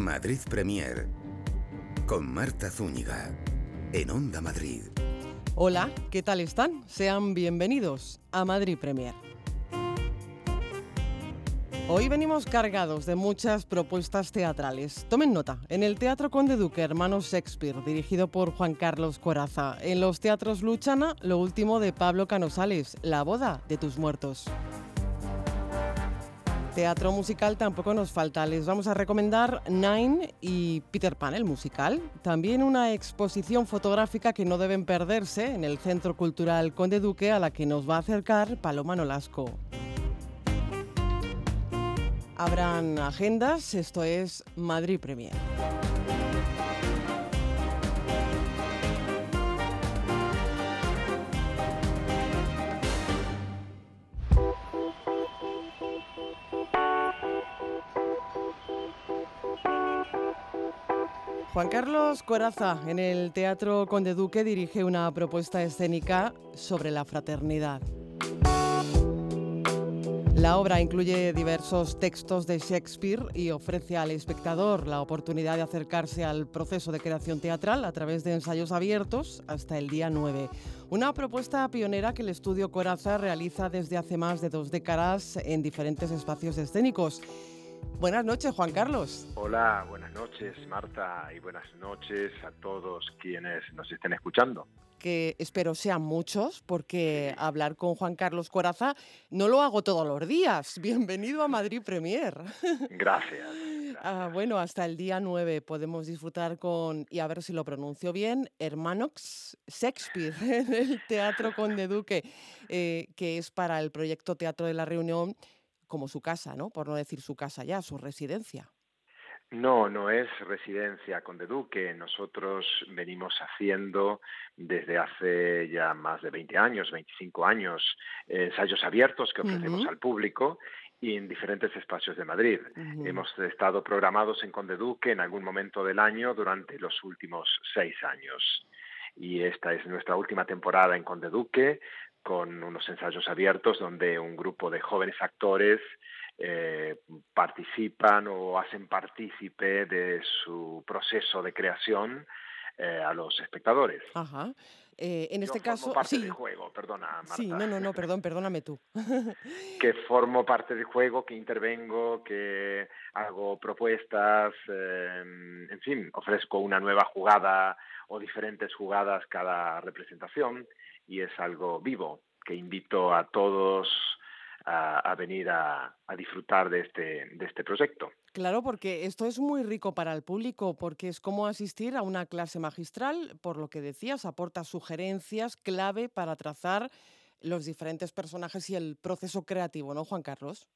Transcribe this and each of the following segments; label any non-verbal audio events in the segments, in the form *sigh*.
Madrid Premier con Marta Zúñiga en Onda Madrid. Hola, ¿qué tal están? Sean bienvenidos a Madrid Premier. Hoy venimos cargados de muchas propuestas teatrales. Tomen nota, en el Teatro Conde Duque, Hermanos Shakespeare, dirigido por Juan Carlos Coraza. En los teatros Luchana, lo último de Pablo Canosales, La boda de tus muertos. Teatro musical tampoco nos falta. Les vamos a recomendar Nine y Peter Pan, el musical. También una exposición fotográfica que no deben perderse en el Centro Cultural Conde Duque a la que nos va a acercar Paloma Nolasco. Habrán agendas, esto es Madrid Premier. Juan Carlos Coraza en el Teatro Conde Duque dirige una propuesta escénica sobre la fraternidad. La obra incluye diversos textos de Shakespeare y ofrece al espectador la oportunidad de acercarse al proceso de creación teatral a través de ensayos abiertos hasta el día 9. Una propuesta pionera que el estudio Coraza realiza desde hace más de dos décadas en diferentes espacios escénicos. Buenas noches, Juan Carlos. Hola, buenas noches, Marta, y buenas noches a todos quienes nos estén escuchando que espero sean muchos, porque hablar con Juan Carlos Coraza no lo hago todos los días. *laughs* Bienvenido a Madrid Premier. *laughs* Gracias. Ah, bueno, hasta el día 9 podemos disfrutar con, y a ver si lo pronuncio bien, Hermanox Shakespeare *laughs* en el Teatro Conde Duque, eh, que es para el proyecto Teatro de la Reunión como su casa, ¿no? Por no decir su casa ya, su residencia. No, no es residencia Conde Duque. Nosotros venimos haciendo desde hace ya más de 20 años, 25 años, ensayos abiertos que ofrecemos al público y en diferentes espacios de Madrid. Hemos estado programados en Conde Duque en algún momento del año durante los últimos seis años. Y esta es nuestra última temporada en Conde Duque, con unos ensayos abiertos donde un grupo de jóvenes actores eh, participan o hacen partícipe de su proceso de creación eh, a los espectadores. Ajá. Eh, en este caso, parte del juego, perdona. Marta. Sí, no, no, no, *laughs* perdón, perdóname tú. que formo parte del juego, que intervengo, que hago propuestas, en fin, ofrezco una nueva jugada o diferentes jugadas cada representación y es algo vivo que invito a todos a, venir a, disfrutar de este, de este proyecto. Claro, porque esto es muy rico para el público, porque es como asistir a una clase magistral, por lo que decías, aporta sugerencias clave para trazar los diferentes personajes y el proceso creativo, ¿no, Juan Carlos?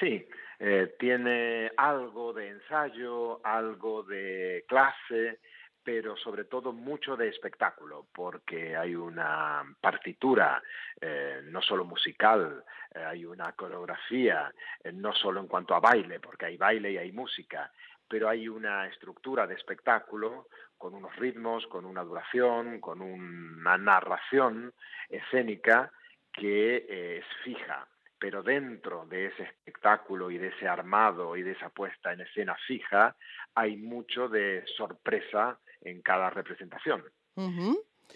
Sí, eh, tiene algo de ensayo, algo de clase, pero sobre todo mucho de espectáculo, porque hay una partitura, eh, no solo musical, eh, hay una coreografía, eh, no solo en cuanto a baile, porque hay baile y hay música, pero hay una estructura de espectáculo con unos ritmos, con una duración, con una narración escénica que es fija, pero dentro de ese espectáculo y de ese armado y de esa puesta en escena fija hay mucho de sorpresa en cada representación.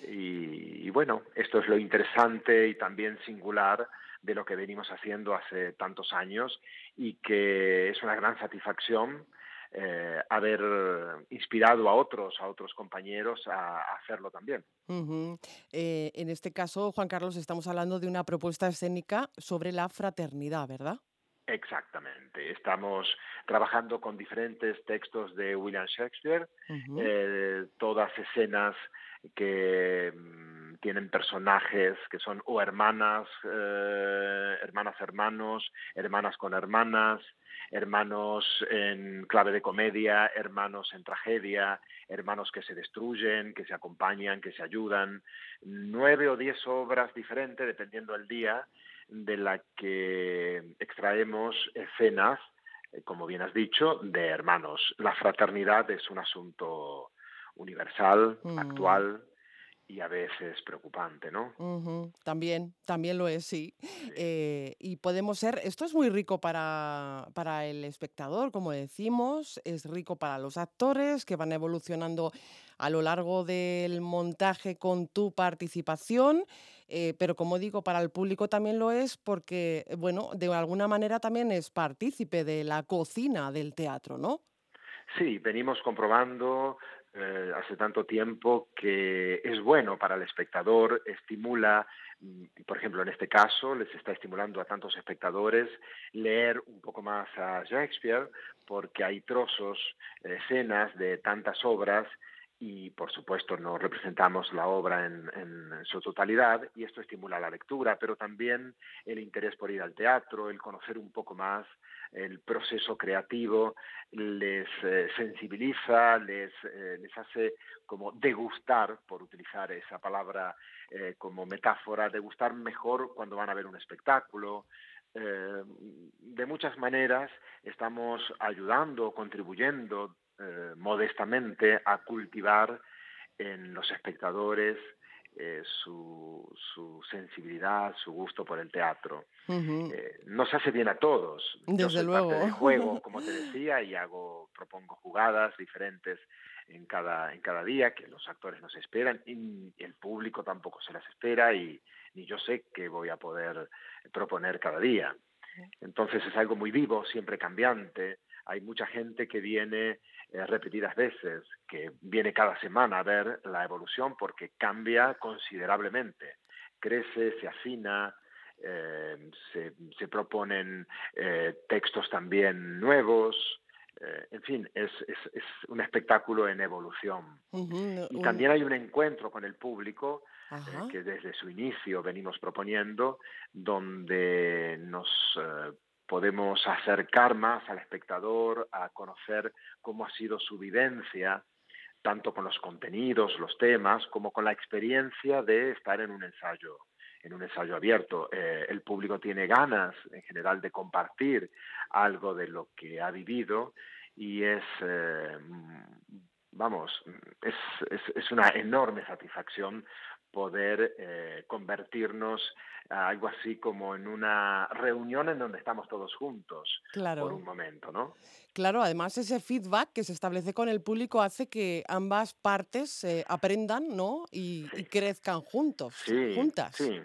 y, bueno, esto es lo interesante y también singular de lo que venimos haciendo hace tantos años y que es una gran satisfacción eh, haber inspirado a otros, a otros compañeros a, hacerlo también. Eh, en este caso, Juan Carlos, estamos hablando de una propuesta escénica sobre la fraternidad, ¿verdad? Exactamente. Estamos trabajando con diferentes textos de William Shakespeare, eh, todas escenas que mm, tienen personajes que son o hermanas, eh, hermanas hermanos, hermanas con hermanas, hermanos en clave de comedia, hermanos en tragedia, hermanos que se destruyen, que se acompañan, que se ayudan, nueve o diez obras diferentes dependiendo del día de la que extraemos escenas, eh, como bien has dicho, de hermanos. La fraternidad es un asunto universal, mm. actual, y a veces preocupante, ¿no? También, también lo es, sí. Eh, y podemos ser, esto es muy rico para, para el espectador, como decimos, es rico para los actores que van evolucionando a lo largo del montaje con tu participación. Eh, pero como digo, para el público también lo es porque, bueno, de alguna manera también es partícipe de la cocina del teatro, ¿no? Sí, venimos comprobando eh, hace tanto tiempo que es bueno para el espectador, estimula, mm, por ejemplo, en este caso, les está estimulando a tantos espectadores leer un poco más a Shakespeare, porque hay trozos, escenas de tantas obras y por supuesto no representamos la obra en, su totalidad y esto estimula la lectura, pero también el interés por ir al teatro, el conocer un poco más el proceso creativo, les eh, sensibiliza, les, eh, les hace como degustar, por utilizar esa palabra eh, como metáfora, degustar mejor cuando van a ver un espectáculo, de muchas maneras estamos ayudando, contribuyendo modestamente a cultivar en los espectadores eh, su, su, sensibilidad, su gusto por el teatro. Eh, nos hace bien a todos. Desde Yo soy luego. Parte del juego, *laughs* como te decía, y hago, propongo jugadas diferentes en cada, en cada día que los actores nos esperan y el público tampoco se las espera y ni yo sé qué voy a poder proponer cada día. Entonces es algo muy vivo, siempre cambiante. Hay mucha gente que viene eh, repetidas veces, que viene cada semana a ver la evolución porque cambia considerablemente, crece, se afina, eh, se, se, proponen eh, textos también nuevos, eh, en fin, es, es, es, un espectáculo en evolución. Uh -huh. Y también hay un encuentro con el público que desde su inicio venimos proponiendo, donde nos podemos acercar más al espectador, a conocer cómo ha sido su vivencia, tanto con los contenidos, los temas, como con la experiencia de estar en un ensayo en un ensayo abierto. Eh, el público tiene ganas, en general, de compartir algo de lo que ha vivido y es, eh, vamos, es, una enorme satisfacción poder eh, convertirnos a algo así como en una reunión en donde estamos todos juntos claro. por un momento, ¿no? Claro, además ese feedback que se establece con el público hace que ambas partes eh, aprendan, ¿no? Y, Sí. y crezcan juntos, Sí, juntas. sí.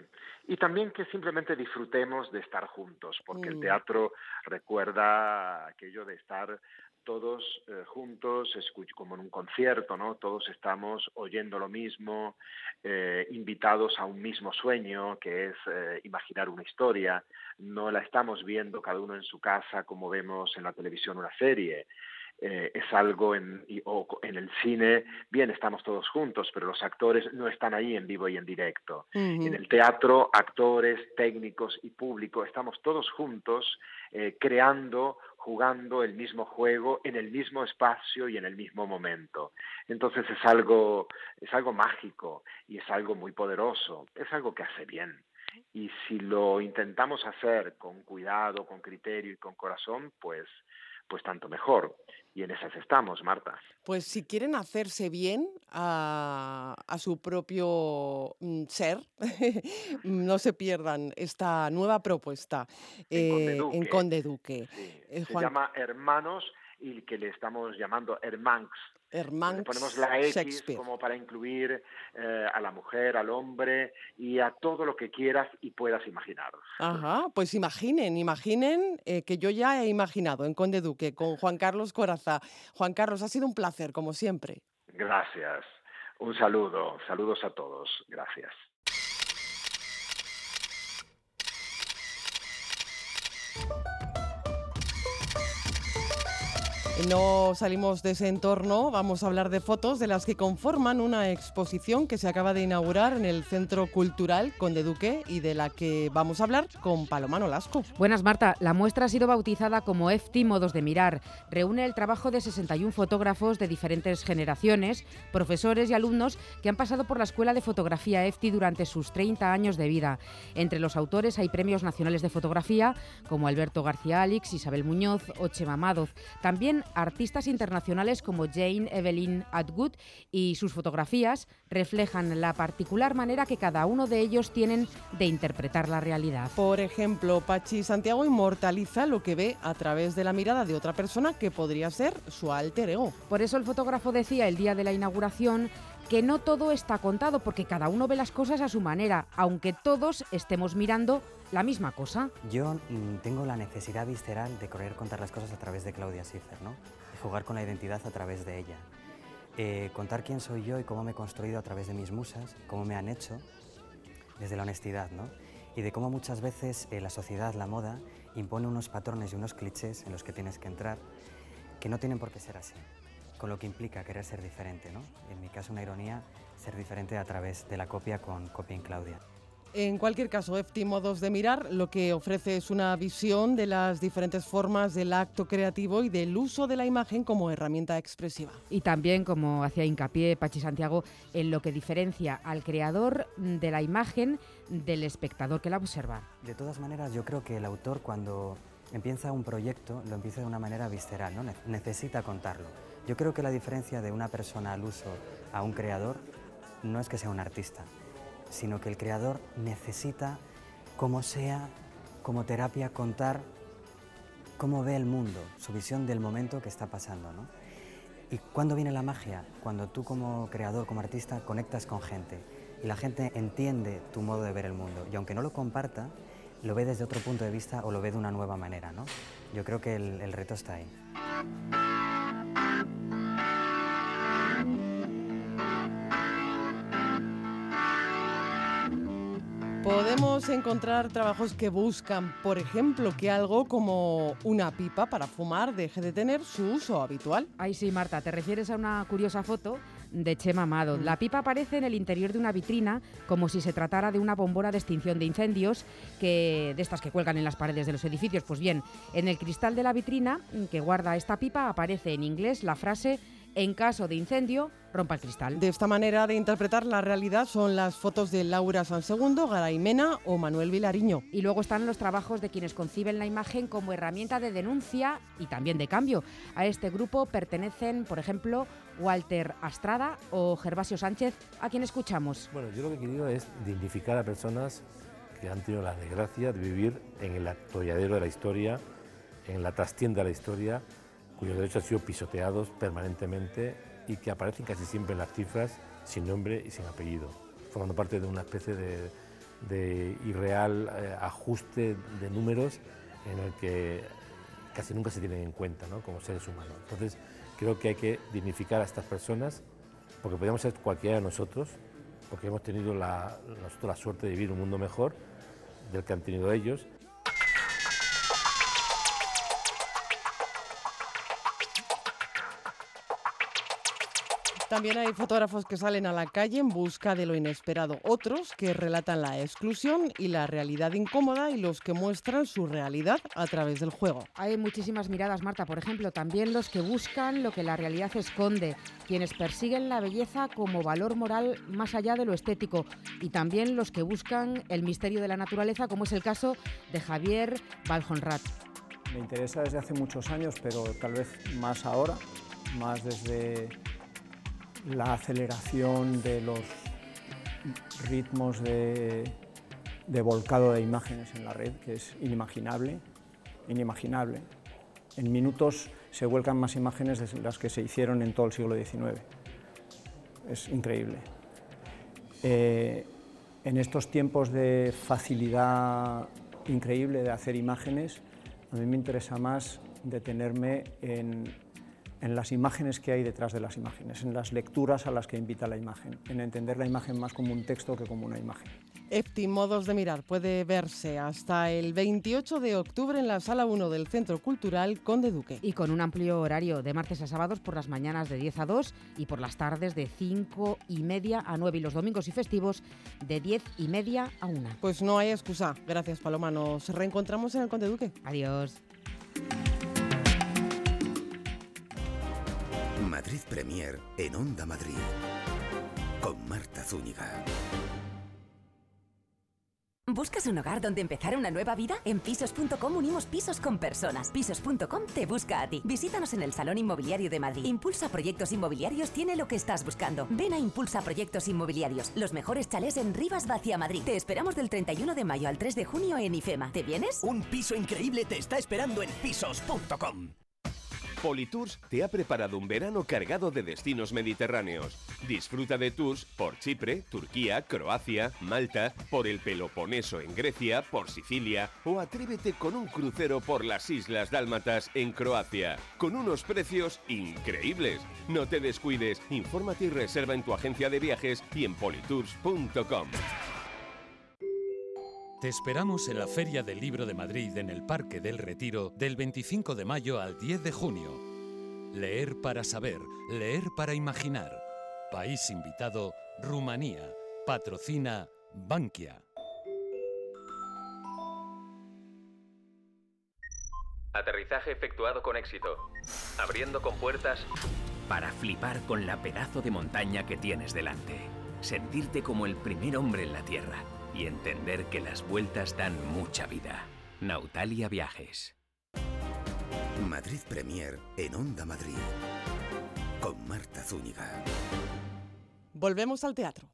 Y también que simplemente disfrutemos de estar juntos, porque el Mm. teatro recuerda aquello de estar todos eh, juntos, como en un concierto, ¿no? Todos estamos oyendo lo mismo, eh, invitados a un mismo sueño, que es eh, imaginar una historia. No la estamos viendo cada uno en su casa como vemos en la televisión una serie. Eh, es algo en, y- o co- en el cine, bien, estamos todos juntos, pero los actores no están ahí en vivo y en directo. En el teatro, actores, técnicos y público, estamos todos juntos eh, creando, jugando el mismo juego en el mismo espacio y en el mismo momento. Entonces es algo, es algo mágico y es algo muy poderoso, es algo que hace bien. Y si lo intentamos hacer con cuidado, con criterio y con corazón, pues, pues tanto mejor. Y en esas estamos, Marta. Pues si quieren hacerse bien a, a su propio mm, ser, *laughs* no se pierdan esta nueva propuesta En Conde eh, en Duque. Conde Duque. Sí, Eh, se llama Hermanos y que le estamos llamando Hermanx. Le Hermanx ponemos la X como para incluir eh, a la mujer, al hombre y a todo lo que quieras y puedas imaginar. Ajá, pues imaginen, imaginen eh, que yo ya he imaginado en Conde Duque con Juan Carlos Coraza. Juan Carlos, ha sido un placer, como siempre. Gracias. Un saludo. Saludos a todos. Gracias. No salimos de ese entorno, vamos a hablar de fotos de las que conforman una exposición que se acaba de inaugurar en el Centro Cultural Conde Duque y de la que vamos a hablar con Paloma Nolasco. Buenas, Marta. La muestra ha sido bautizada como EFTI Modos de Mirar. Reúne el trabajo de 61 fotógrafos de diferentes generaciones, profesores y alumnos que han pasado por la Escuela de Fotografía EFTI durante sus 30 años de vida. Entre los autores hay premios nacionales de fotografía como Alberto García Alix, Isabel Muñoz o Chema. También artistas internacionales como Jane Evelyn Atwood y sus fotografías reflejan la particular manera que cada uno de ellos tienen de interpretar la realidad. Por ejemplo, Pachi Santiago inmortaliza lo que ve a través de la mirada de otra persona que podría ser su alter ego. Por eso el fotógrafo decía el día de la inauguración que no todo está contado porque cada uno ve las cosas a su manera, aunque todos estemos mirando la misma cosa. Yo mm, tengo la necesidad visceral de querer contar las cosas a través de Claudia Schiffer, ¿no? Y jugar con la identidad a través de ella. Eh, contar quién soy yo y cómo me he construido a través de mis musas, cómo me han hecho, desde la honestidad, ¿no? Y de cómo muchas veces eh, la sociedad, la moda, impone unos patrones y unos clichés en los que tienes que entrar que no tienen por qué ser así con lo que implica querer ser diferente, ¿no? En mi caso una ironía, ser diferente a través de la copia con Copia en Claudia. En cualquier caso, EFTI Modos de Mirar lo que ofrece es una visión de las diferentes formas del acto creativo y del uso de la imagen como herramienta expresiva. Y también, como hacía hincapié Pachi Santiago, en lo que diferencia al creador de la imagen del espectador que la observa. De todas maneras, yo creo que el autor cuando empieza un proyecto lo empieza de una manera visceral, ¿no? necesita contarlo yo creo que la diferencia de una persona al uso a un creador no es que sea un artista, sino que el creador necesita, como sea, como terapia, contar cómo ve el mundo, su visión del momento que está pasando. ¿no? ¿Y cuándo viene la magia? Cuando tú como creador, como artista, conectas con gente y la gente entiende tu modo de ver el mundo. Y aunque no lo comparta, lo ve desde otro punto de vista o lo ve de una nueva manera. ¿no? Yo creo que el, el reto está ahí. Podemos encontrar trabajos que buscan, por ejemplo, que algo como una pipa para fumar deje de tener su uso habitual. Ay, sí, Marta, te refieres a una curiosa foto de Chema Amado. La pipa aparece en el interior de una vitrina como si se tratara de una bombona de extinción de incendios que de estas que cuelgan en las paredes de los edificios. Pues bien, en el cristal de la vitrina que guarda esta pipa aparece en inglés la frase en caso de incendio, rompa el cristal. De esta manera de interpretar la realidad son las fotos de Laura Sansegundo, Garay Mena o Manuel Vilariño. Y luego están los trabajos de quienes conciben la imagen como herramienta de denuncia y también de cambio. A este grupo pertenecen, por ejemplo, Walter Astrada o Gervasio Sánchez, a quien escuchamos. Bueno, yo lo que he querido es dignificar a personas que han tenido la desgracia de vivir en el atolladero de la historia, en la trastienda de la historia, cuyos derechos han sido pisoteados permanentemente y que aparecen casi siempre en las cifras sin nombre y sin apellido, formando parte de una especie de, irreal eh, ajuste de números en el que casi nunca se tienen en cuenta como seres humanos. Entonces, creo que hay que dignificar a estas personas, porque podríamos ser cualquiera de nosotros, porque hemos tenido la, nosotros la suerte de vivir un mundo mejor del que han tenido ellos, También hay fotógrafos que salen a la calle en busca de lo inesperado, otros que relatan la exclusión y la realidad incómoda y los que muestran su realidad a través del juego. Hay muchísimas miradas, Marta, por ejemplo, también los que buscan lo que la realidad esconde, quienes persiguen la belleza como valor moral más allá de lo estético y también los que buscan el misterio de la naturaleza, como es el caso de Javier Baljonrat. Me interesa desde hace muchos años, pero tal vez más ahora, más desde la aceleración de los ritmos de, volcado de imágenes en la red, que es inimaginable, inimaginable. En minutos se vuelcan más imágenes de las que se hicieron en todo el siglo XIX. Es increíble. Eh, en estos tiempos de facilidad increíble de hacer imágenes, a mí me interesa más detenerme en en las imágenes que hay detrás de las imágenes, en las lecturas a las que invita la imagen, en entender la imagen más como un texto que como una imagen. EFTI Modos de Mirar puede verse hasta el 28 de octubre en la Sala 1 del Centro Cultural Conde Duque. Y con un amplio horario de martes a sábados por las mañanas de 10 a 2 y por las tardes de 5 y media a 9 y los domingos y festivos de 10 y media a 1. Pues no hay excusa. Gracias Paloma. Nos reencontramos en el Conde Duque. Adiós. Madrid Premier en Onda Madrid con Marta Zúñiga. ¿Buscas un hogar donde empezar una nueva vida? En pisos.com unimos pisos con personas. Pisos.com te busca a ti. Visítanos en el Salón Inmobiliario de Madrid. Impulsa Proyectos Inmobiliarios tiene lo que estás buscando. Ven a Impulsa Proyectos Inmobiliarios, los mejores chalés en Rivas Vacia Madrid. Te esperamos del 31 de mayo al 3 de junio en IFEMA. ¿Te vienes? Un piso increíble te está esperando en pisos.com. Politours te ha preparado un verano cargado de destinos mediterráneos. Disfruta de tours por Chipre, Turquía, Croacia, Malta, por el Peloponeso en Grecia, por Sicilia o atrévete con un crucero por las Islas Dálmatas en Croacia, con unos precios increíbles. No te descuides, infórmate y reserva en tu agencia de viajes y en politours.com. Te esperamos en la Feria del Libro de Madrid en el Parque del Retiro del 25 de mayo al 10 de junio. Leer para saber, leer para imaginar. País invitado, Rumanía. Patrocina Bankia. Aterrizaje efectuado con éxito. Abriendo con puertas para flipar con la pedazo de montaña que tienes delante. Sentirte como el primer hombre en la Tierra y entender que las vueltas dan mucha vida. Nautalia Viajes. Madrid Premier en Onda Madrid. Con Marta Zúñiga. Volvemos al teatro.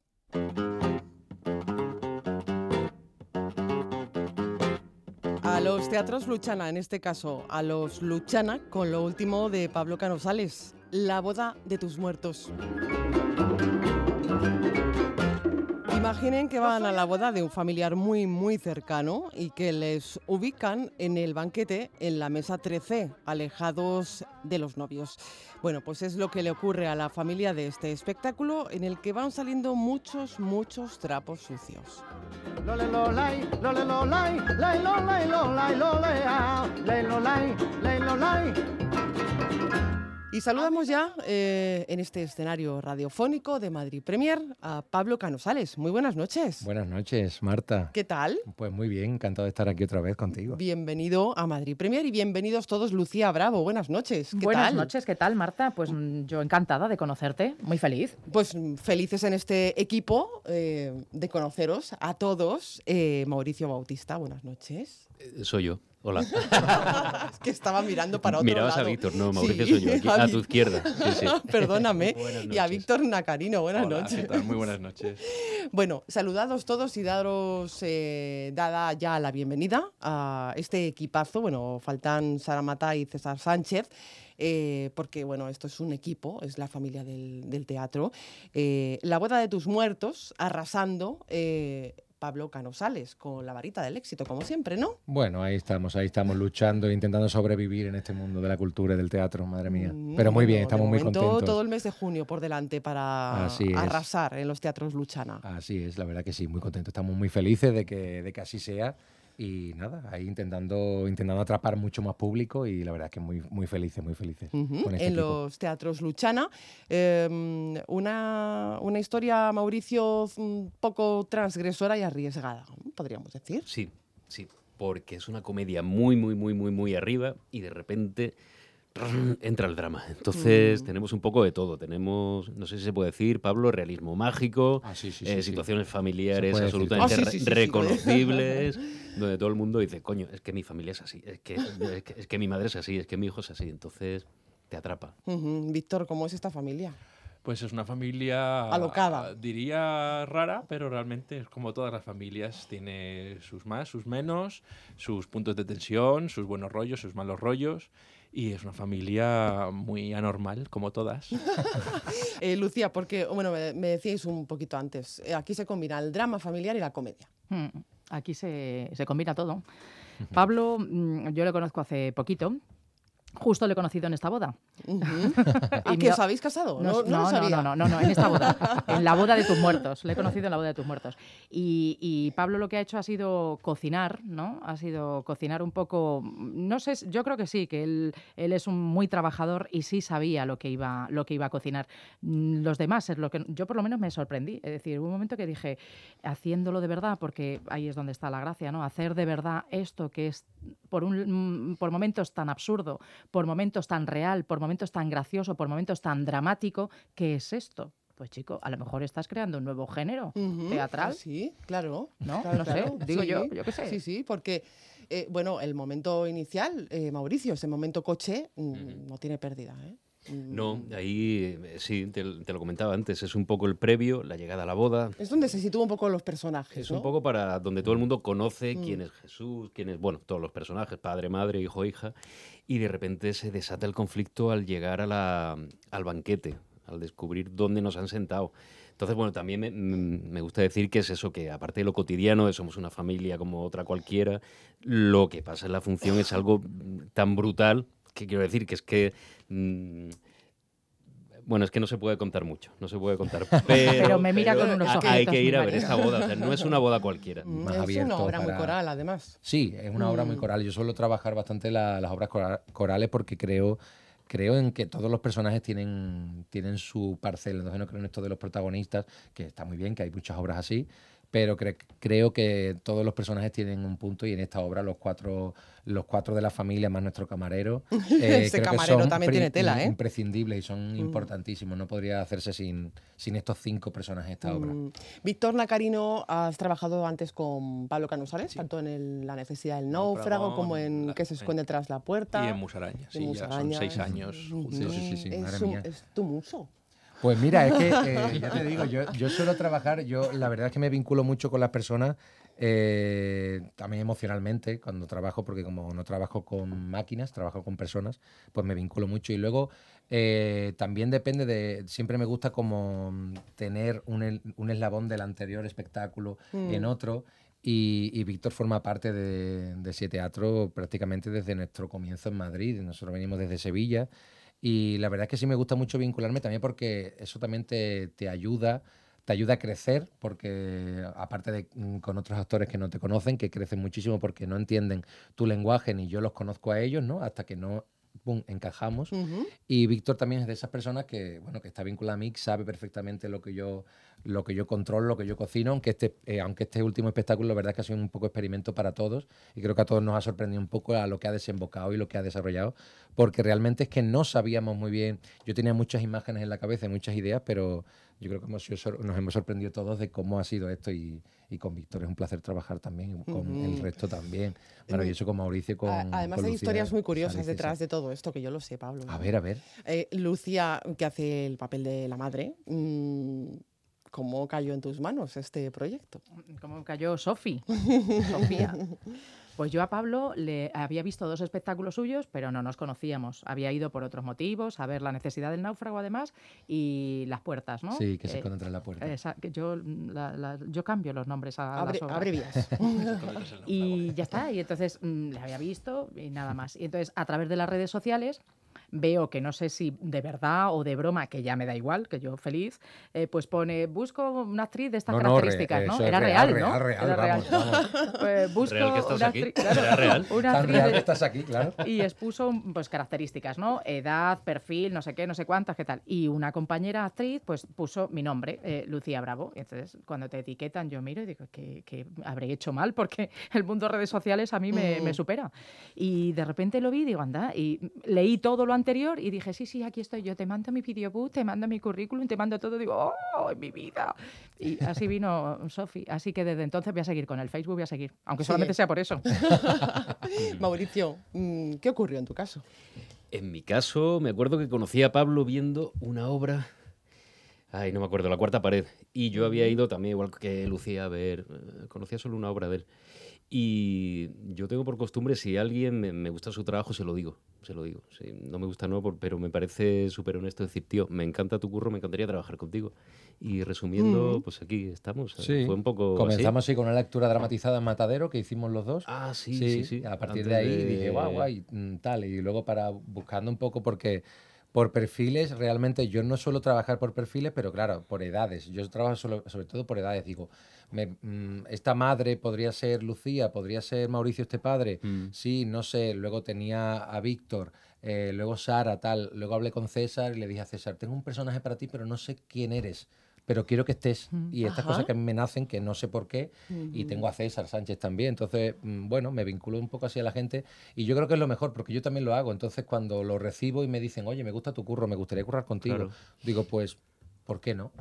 A los teatros Luchana, en este caso, a los Luchana, con lo último de Pablo Canosales, La boda de tus muertos. Imaginen que van a la boda de un familiar muy, muy cercano y que les ubican en el banquete en la mesa 13, alejados de los novios. Bueno, pues es lo que le ocurre a la familia de este espectáculo en el que van saliendo muchos, muchos trapos sucios. Y saludamos ya eh, en este escenario radiofónico de Madrid Premier a Pablo Canosales. Muy buenas noches. Buenas noches, Marta. ¿Qué tal? Pues muy bien, encantado de estar aquí otra vez contigo. Bienvenido a Madrid Premier y bienvenidos todos, Lucía Bravo. Buenas noches. ¿Qué buenas tal? noches, ¿qué tal, Marta? Pues mm, yo encantada de conocerte, muy feliz. Pues mm, felices en este equipo eh, de conoceros a todos. Eh, Mauricio Bautista, buenas noches. soy yo. Hola. *laughs* es que estaba mirando para otro Mirabas lado. a Víctor, no, Mauricio soy yo, aquí, *laughs* a, tu izquierda. Sí, sí. *laughs* Perdóname. y a Víctor Nacarino, buenas Hola, noches. ¿qué tal? Muy buenas noches. Bueno, saludados todos y daros eh, dada ya la bienvenida a este equipazo. Bueno, faltan Sara Mata y César Sánchez. Eh, porque bueno, esto es un equipo, es la familia del, del teatro. Eh, la boda de tus muertos, arrasando, eh, Pablo Canosales, con la varita del éxito, como siempre, ¿no? Bueno, ahí estamos, ahí estamos luchando, intentando sobrevivir en este mundo de la cultura y del teatro, madre mía. Mm, Pero muy bien, estamos muy contentos. Todo el mes de junio por delante para arrasar en los teatros Luchana. Así es, la verdad que sí, muy contentos. Estamos muy felices de que, de que así sea. Y nada, ahí intentando, intentando atrapar mucho más público y la verdad es que muy, muy felices, muy felices. Con este en equipo. los teatros Luchana. Eh, una, una historia, Mauricio, un poco transgresora y arriesgada, podríamos decir. Sí, sí, porque es una comedia muy, muy, muy, muy, muy arriba y de repente entra el drama. Entonces Mm. tenemos un poco de todo. Tenemos, no sé si se puede decir, Pablo, realismo mágico, Ah, sí, sí, eh, sí, situaciones Se familiares absolutamente. Ah, re- sí, sí, sí, sí, reconocibles, *laughs* donde todo el mundo dice, coño, es que mi familia es así, es que, es que, es que mi madre es así, es que mi hijo es así. Entonces te atrapa. Víctor, ¿cómo es esta familia? Pues es una familia... Alocada. Diría rara, pero realmente es como todas las familias. Tiene sus más, sus menos, sus puntos de tensión, sus buenos rollos, sus malos rollos. Y es una familia muy anormal, como todas. *laughs* Eh, Lucía, porque bueno, me, me decíais un poquito antes, eh, aquí se combina el drama familiar y la comedia. Mm, Aquí se, se combina todo. Pablo, mm, yo le conozco hace poquito. Justo le he conocido en esta boda. Ujú. *laughs* Y ¿A que os habéis casado? No, No, no lo sabía. no, no, no, en esta boda. *laughs* En la boda de tus muertos. Le he conocido en la boda de tus muertos. Y, y Pablo lo que ha hecho ha sido cocinar, ¿no? Ha sido cocinar un poco. No sé, yo creo que sí, que él, él es un muy trabajador y sí sabía lo que iba, lo que iba a cocinar. Mm, Los demás, es lo que yo por lo menos me sorprendí. Es decir, hubo un momento que dije, haciéndolo de verdad, porque ahí es donde está la gracia, ¿no? Hacer de verdad esto que es por, un, mm, por momentos tan absurdo, por momentos tan real, por momentos tan gracioso, por momentos tan dramático, ¿qué es esto? pues chico, a lo mejor estás creando un nuevo género teatral. Sí, claro. ¿No? claro, No sé, claro. digo Sí, yo, yo qué sé. Sí, sí, porque, eh, bueno, el momento inicial, eh, Mauricio, ese momento coche, mm, no tiene pérdida, ¿eh? Mm, No, ahí eh, sí, te, te lo comentaba antes, es un poco el previo, la llegada a la boda. Es donde se sitúan un poco los personajes, Es ¿no? un poco para donde todo el mundo conoce Mm. quién es Jesús, quién es, bueno, todos los personajes, padre, madre, hijo, hija, y de repente se desata el conflicto al llegar a la, al banquete, al descubrir dónde nos han sentado. Entonces, bueno, también me, mm, me gusta decir que es eso, que aparte de lo cotidiano, de somos una familia como otra cualquiera, lo que pasa en la función es algo mm, tan brutal que quiero decir que es que... mm, bueno, es que no se puede contar mucho, no se puede contar. *laughs* Pero, Pero me mira con unos hay ojitos, que ir a ver esta boda, o sea, no es una boda cualquiera. Mm, más es abierto una obra muy coral, además. Sí, es una obra muy Mm. coral. Yo suelo trabajar bastante la- las obras cora- corales porque creo, creo en que todos los personajes tienen, tienen su parcela. Entonces no creo en esto de los protagonistas, que está muy bien, que hay muchas obras así, pero cre- creo que todos los personajes tienen un punto y en esta obra los cuatro, los cuatro de la familia más nuestro camarero, *laughs* eh, Ese creo que camarero son también tiene tela, ¿eh? imprescindibles y son Mm. importantísimos. No podría hacerse sin, sin estos cinco personajes esta obra. Mm. Víctor Nacarino, has trabajado antes con Pablo Canusales, tanto en el- La necesidad del náufrago Náufrago, como en la- Que se esconde tras la puerta. Y en Musaraña, de sí, ya son Musaraña. seis años juntos. Sí, sí, sí, sí, es, un- mía. es tu muso. Pues mira, es que eh, *laughs* ya te digo, yo, yo suelo trabajar, yo la verdad es que me vinculo mucho con las personas, eh, también emocionalmente, cuando trabajo, porque como no trabajo con máquinas, trabajo con personas, pues me vinculo mucho. Y luego eh, también depende de, siempre me gusta como mm, tener un, un eslabón del anterior espectáculo Mm. en otro. Y, y Víctor forma parte de, de ese teatro prácticamente desde nuestro comienzo en Madrid. Nosotros venimos desde Sevilla. Y la verdad es que sí me gusta mucho vincularme también porque eso también te, te ayuda, te ayuda a crecer, porque aparte de mm, con otros actores que no te conocen, que crecen muchísimo porque no entienden tu lenguaje ni yo los conozco a ellos, ¿no? Hasta que no pum, encajamos. Y Víctor también es de esas personas que, bueno, que está vinculado a mí, sabe perfectamente lo que yo, lo que yo controlo, lo que yo cocino, aunque este, eh, aunque este último espectáculo, la verdad es que ha sido un poco experimento para todos. Y creo que a todos nos ha sorprendido un poco a lo que ha desembocado y lo que ha desarrollado, porque realmente es que no sabíamos muy bien, yo tenía muchas imágenes en la cabeza, y muchas ideas, pero yo creo que hemos nos hemos sorprendido todos de cómo ha sido esto y, y con Víctor es un placer trabajar también, y con el resto también, maravilloso con Mauricio, con Además con hay Lucía historias muy curiosas detrás de todo esto, que yo lo sé, Pablo. A ver, a ver. Eh, Lucia, que hace el papel de la madre, mm, ¿cómo cayó en tus manos este proyecto? ¿Cómo cayó Sofi? *laughs* Sofía. Pues yo a Pablo le había visto dos espectáculos suyos, pero no nos conocíamos. Había ido por otros motivos, a ver la necesidad del náufrago además y las puertas, ¿no? Sí, que se Eh, esconde tras la puerta. esa- que yo, la- la- yo cambio los nombres a Abre- las obras. abrevias. *laughs* *laughs* y ya está. Y entonces mm, le había visto y nada más. Y entonces a través de las redes sociales veo que no sé si de verdad o de broma, que ya me da igual, que yo feliz, eh, pues pone, busco una actriz de estas No, no, re- características, ¿no? es Era real, real, ¿no? real, real, Era vamos, vamos. *laughs* Pues busco Real que estás una aquí. actriz- claro, Era real. una Tan actriz real de- que estás aquí, claro. *laughs* y expuso pues características, ¿no? Edad, perfil, no sé qué, no sé cuántas, qué tal. Y una compañera actriz pues puso mi nombre, eh, Lucía Bravo. Y entonces cuando te etiquetan yo miro y digo que, que habré hecho mal *laughs* porque el mundo de redes sociales a mí me, me Mm. supera. Y de repente lo vi y digo, anda, y leí todo lo anterior y dije, sí, sí, aquí estoy yo, te mando mi videobook, te mando mi currículum, te mando todo, digo, ¡oh, en mi vida! Y así vino Sofi. Así que desde entonces voy a seguir con el Facebook, voy a seguir, aunque Sí. solamente sea por eso. *laughs* Mauricio, mm, ¿qué ocurrió en tu caso? En mi caso, me acuerdo que conocí a Pablo viendo una obra. Ay, no me acuerdo, La Cuarta Pared. Y yo había ido también, igual que Lucía, a ver. eh, Conocía solo una obra de él. Y yo tengo por costumbre, si alguien me, me gusta su trabajo, se lo digo. Se lo digo. No me gusta, no, pero me parece súper honesto decir, tío, me encanta tu curro, me encantaría trabajar contigo. Y resumiendo, Mm. pues aquí estamos. Sí, Fue un poco. comenzamos así con una lectura dramatizada en Matadero que hicimos los dos. Ah, sí, sí, sí. A partir Antes de ahí de- dije, guau, guay, mm, tal. Y luego para buscando un poco porque por perfiles, realmente yo no suelo trabajar por perfiles, pero claro, por edades. Yo trabajo solo- sobre todo por edades. Digo, me- mm, esta madre podría ser Lucía, podría ser Mauricio este padre. Mm. Sí, no sé. Luego tenía a Víctor, eh, luego Sara, tal. Luego hablé con César y le dije a César, tengo un personaje para ti, pero no sé quién eres. Pero quiero que estés. Mm. Y estas Ajá. cosas que a mí me nacen, que no sé por qué. Y Ujú. tengo a César Sánchez también. Entonces, mm, bueno, me vinculo un poco así a la gente. Y yo creo que es lo mejor, porque yo también lo hago. Entonces, cuando lo recibo y me dicen, oye, me gusta tu curro, me gustaría currar contigo, Claro. digo, pues ¿por qué no?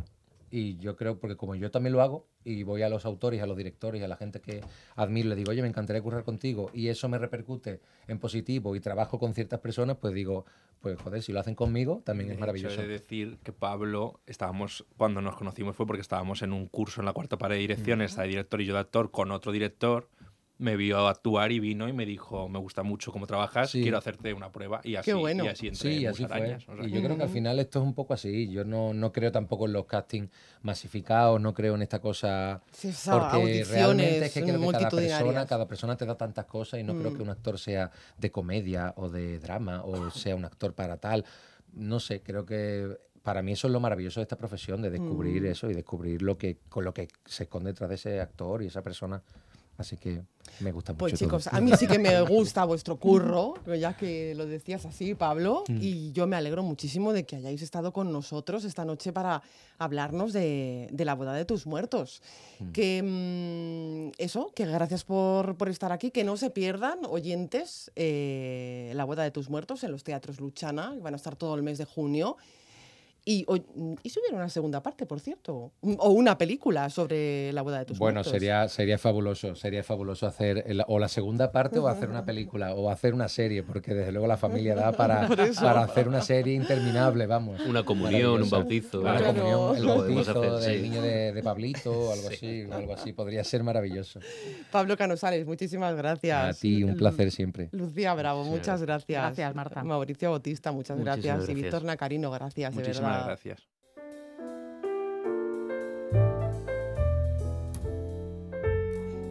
Y yo creo, porque como yo también lo hago, y voy a los autores, a los directores, a la gente que admiro, le digo, oye, me encantaría currar contigo, y eso me repercute en positivo y trabajo con ciertas personas, pues digo, pues joder, si lo hacen conmigo, también es De maravilloso. hecho, he de decir que Pablo, estábamos, cuando nos conocimos fue porque estábamos en un curso en la cuarta pared de dirección, está de director y yo de actor con otro director. Me vio actuar y vino y me dijo, me gusta mucho cómo trabajas, Sí. quiero hacerte una prueba. Y así, y así entré Sí, en así o sea Y yo creo que al final esto es un poco así. Yo no, no creo tampoco en los castings masificados, no creo en esta cosa. Sí, porque realmente es que creo que cada persona, cada persona te da tantas cosas y no creo Mm. que un actor sea de comedia o de drama o *laughs* sea un actor para tal. No sé, creo que para mí eso es lo maravilloso de esta profesión, de descubrir Mm. eso y descubrir lo que con lo que se esconde detrás de ese actor y esa persona. Así que me gusta Pues mucho. chicos, todo. a mí sí que me gusta vuestro curro, ya que lo decías así, Pablo, Mm. y yo me alegro muchísimo de que hayáis estado con nosotros esta noche para hablarnos de, de la boda de tus muertos. Que mm, eso, que gracias por, por estar aquí, que no se pierdan, oyentes, eh, la boda de tus muertos en los teatros Luchana, que van a estar todo el mes de junio. Y, o- y si hubiera una segunda parte, por cierto, o una película sobre la boda de tus Bueno, muertos. sería, sería fabuloso, sería fabuloso hacer el- o la segunda parte o hacer una película o hacer una serie, porque desde luego la familia da para, *laughs* para hacer una serie interminable, vamos. Una comunión, un bautizo. Una Claro. comunión, el Lo podemos bautizo hacer, del sí. niño de, de Pablito o algo así, o algo así, podría ser maravilloso. Pablo Canosales, muchísimas gracias. A ti, un placer siempre. Lucía Bravo, Muchas gracias. Gracias, Marta. Mauricio Bautista, muchas Muchísimas gracias. gracias. Y Víctor Nacarino, gracias, de Muchísimas gracias.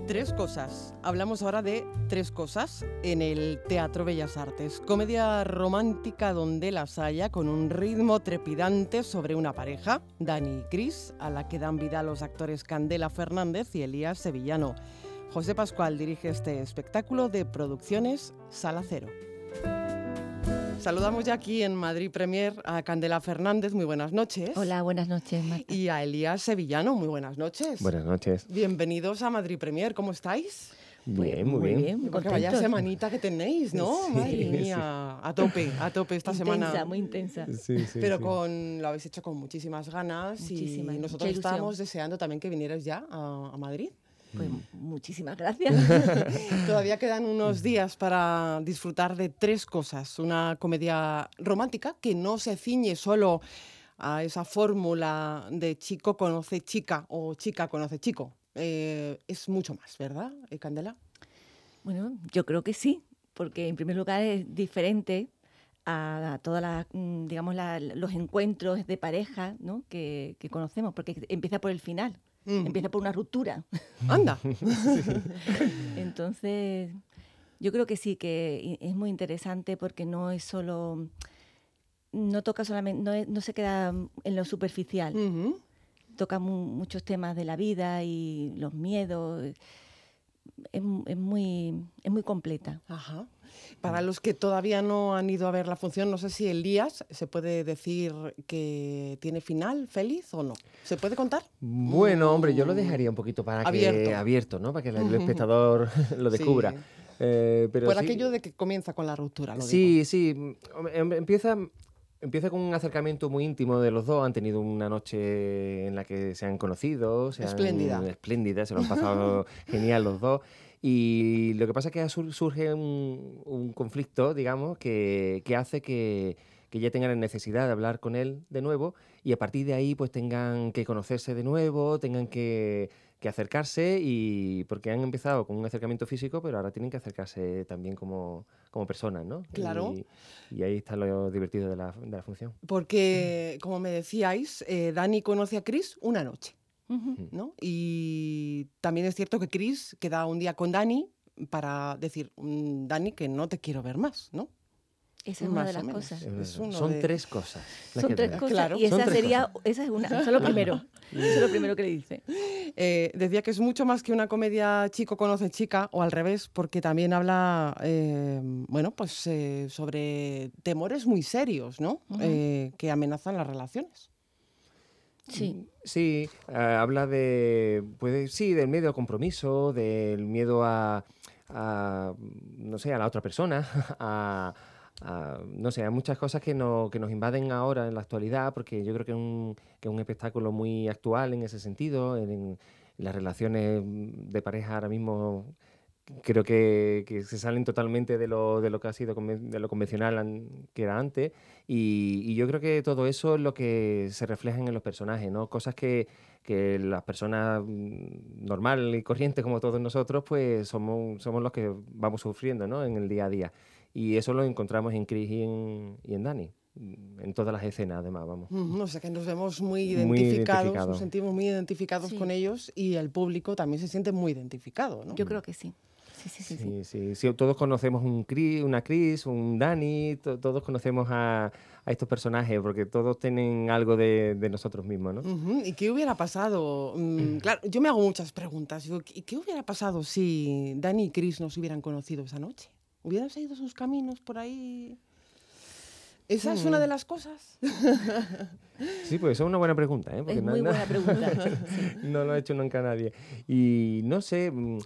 Tres cosas. Hablamos ahora de tres cosas en el Teatro Bellas Artes. Comedia romántica donde las haya, con un ritmo trepidante sobre una pareja, Dani y Cris, a la que dan vida los actores Candela Fernández y Elías Sevillano. José Pascual dirige este espectáculo de producciones Sala Cero. Saludamos ya aquí en Madrid Premier a Candela Fernández, muy buenas noches. Hola, buenas noches, Marta. Y a Elías Sevillano, muy buenas noches. Buenas noches. Bienvenidos a Madrid Premier, ¿cómo estáis? Bien, muy, bien. Porque vaya semanita que tenéis, ¿no? Sí, Madre sí. mía, a tope, a tope esta semana. Intensa, muy intensa. Sí, Pero sí. con lo habéis hecho con muchísimas ganas Muchísimas, y nosotros estábamos deseando también que vinierais ya a, a Madrid. Pues muchísimas gracias. *laughs* Todavía quedan unos días para disfrutar de tres cosas. Una comedia romántica que no se ciñe solo a esa fórmula de chico conoce chica o chica conoce chico. Eh, es mucho más, ¿verdad, eh, Candela? Bueno, yo creo que sí, porque en primer lugar es diferente a, a todas las, mm, digamos, la- los encuentros de pareja ¿no? que, que conocemos, porque empieza por el final, Mm. empieza por una ruptura. *laughs* Anda. *laughs* Entonces, yo creo que sí, que es muy interesante porque no es solo, no toca solamente, no, es- no se queda en lo superficial. Toca mu- muchos temas de la vida y los miedos. Es, es muy, es muy completa. Ajá. Para los que todavía no han ido a ver la función, no sé si Elías se puede decir que tiene final feliz o no. ¿Se puede contar? Bueno, hombre, yo lo dejaría un poquito para Abierto. que abierto, ¿no? Para que el espectador *laughs* lo Sí. descubra. Eh, pero Por sí- aquello de que comienza con la ruptura, lo digo. Sí, sí. mm, hombre, em- Empieza, empieza con un acercamiento muy íntimo de los dos. Han tenido una noche en la que se han conocido. Se han- Espléndida. espléndida, se lo han *laughs* pasado genial los dos. Y lo que pasa es que sur- surge un, un conflicto, digamos, que, que hace que, que ya tengan la necesidad de hablar con él de nuevo y a partir de ahí pues tengan que conocerse de nuevo, tengan que, que acercarse y porque han empezado con un acercamiento físico, pero ahora tienen que acercarse también como, como personas, ¿no? Claro. Y, y ahí está lo divertido de la, de la función. Porque, como me decíais, eh, Dani conoce a Chris una noche, Mm. ¿no? Y también es cierto que Chris queda un día con Dani para decir, "Mm, Dani, que no te quiero ver más, ¿no? Esa es una de las menos. cosas. Es Son de- tres cosas. las Son que tres cosas Claro. y esa sería, cosas. esa es una, eso es lo primero. Eso es lo primero que le dice. *laughs* Eh, decía que es mucho más que una comedia chico conoce chica, o al revés, porque también habla, eh, bueno, pues eh, sobre temores muy serios, ¿no? Eh, que amenazan las relaciones. Sí. Sí, eh, habla de, puede, sí, del miedo al compromiso, del miedo a, a, no sé, a la otra persona, *laughs* a, no sé, hay muchas cosas que, no, que nos invaden ahora en la actualidad, porque yo creo que es un, que un espectáculo muy actual en ese sentido, en, las relaciones de pareja ahora mismo creo que, que, se salen totalmente de lo, de lo que ha sido de lo convencional que era antes y, yo creo que todo eso es lo que se refleja en los personajes, ¿no? Cosas que, que las personas mm, normales y corrientes como todos nosotros pues somos, somos los que vamos sufriendo ¿no? en el día a día. Y eso lo encontramos en Chris y en, y en Dani mm, en todas las escenas, además, vamos. o sea que nos vemos muy identificados, nos sentimos muy identificados con ellos y el público también se siente muy identificado, ¿no? Yo creo que sí. Sí, sí, sí. sí, sí. Todos conocemos un Chris, una Chris, un Dani, todos conocemos a, a, estos personajes porque todos tienen algo de, de nosotros mismos, ¿no? ¿Y qué hubiera pasado? Mm, claro, yo me hago muchas preguntas. ¿Y qué hubiera pasado si Dani y Chris no se hubieran conocido esa noche? Hubieran seguido sus caminos por ahí. ¿Esa es una de las cosas? *laughs* Sí, pues es una buena pregunta. ¿eh? es muy buena pregunta. *laughs* no lo ha hecho nunca nadie. Y no sé, mm,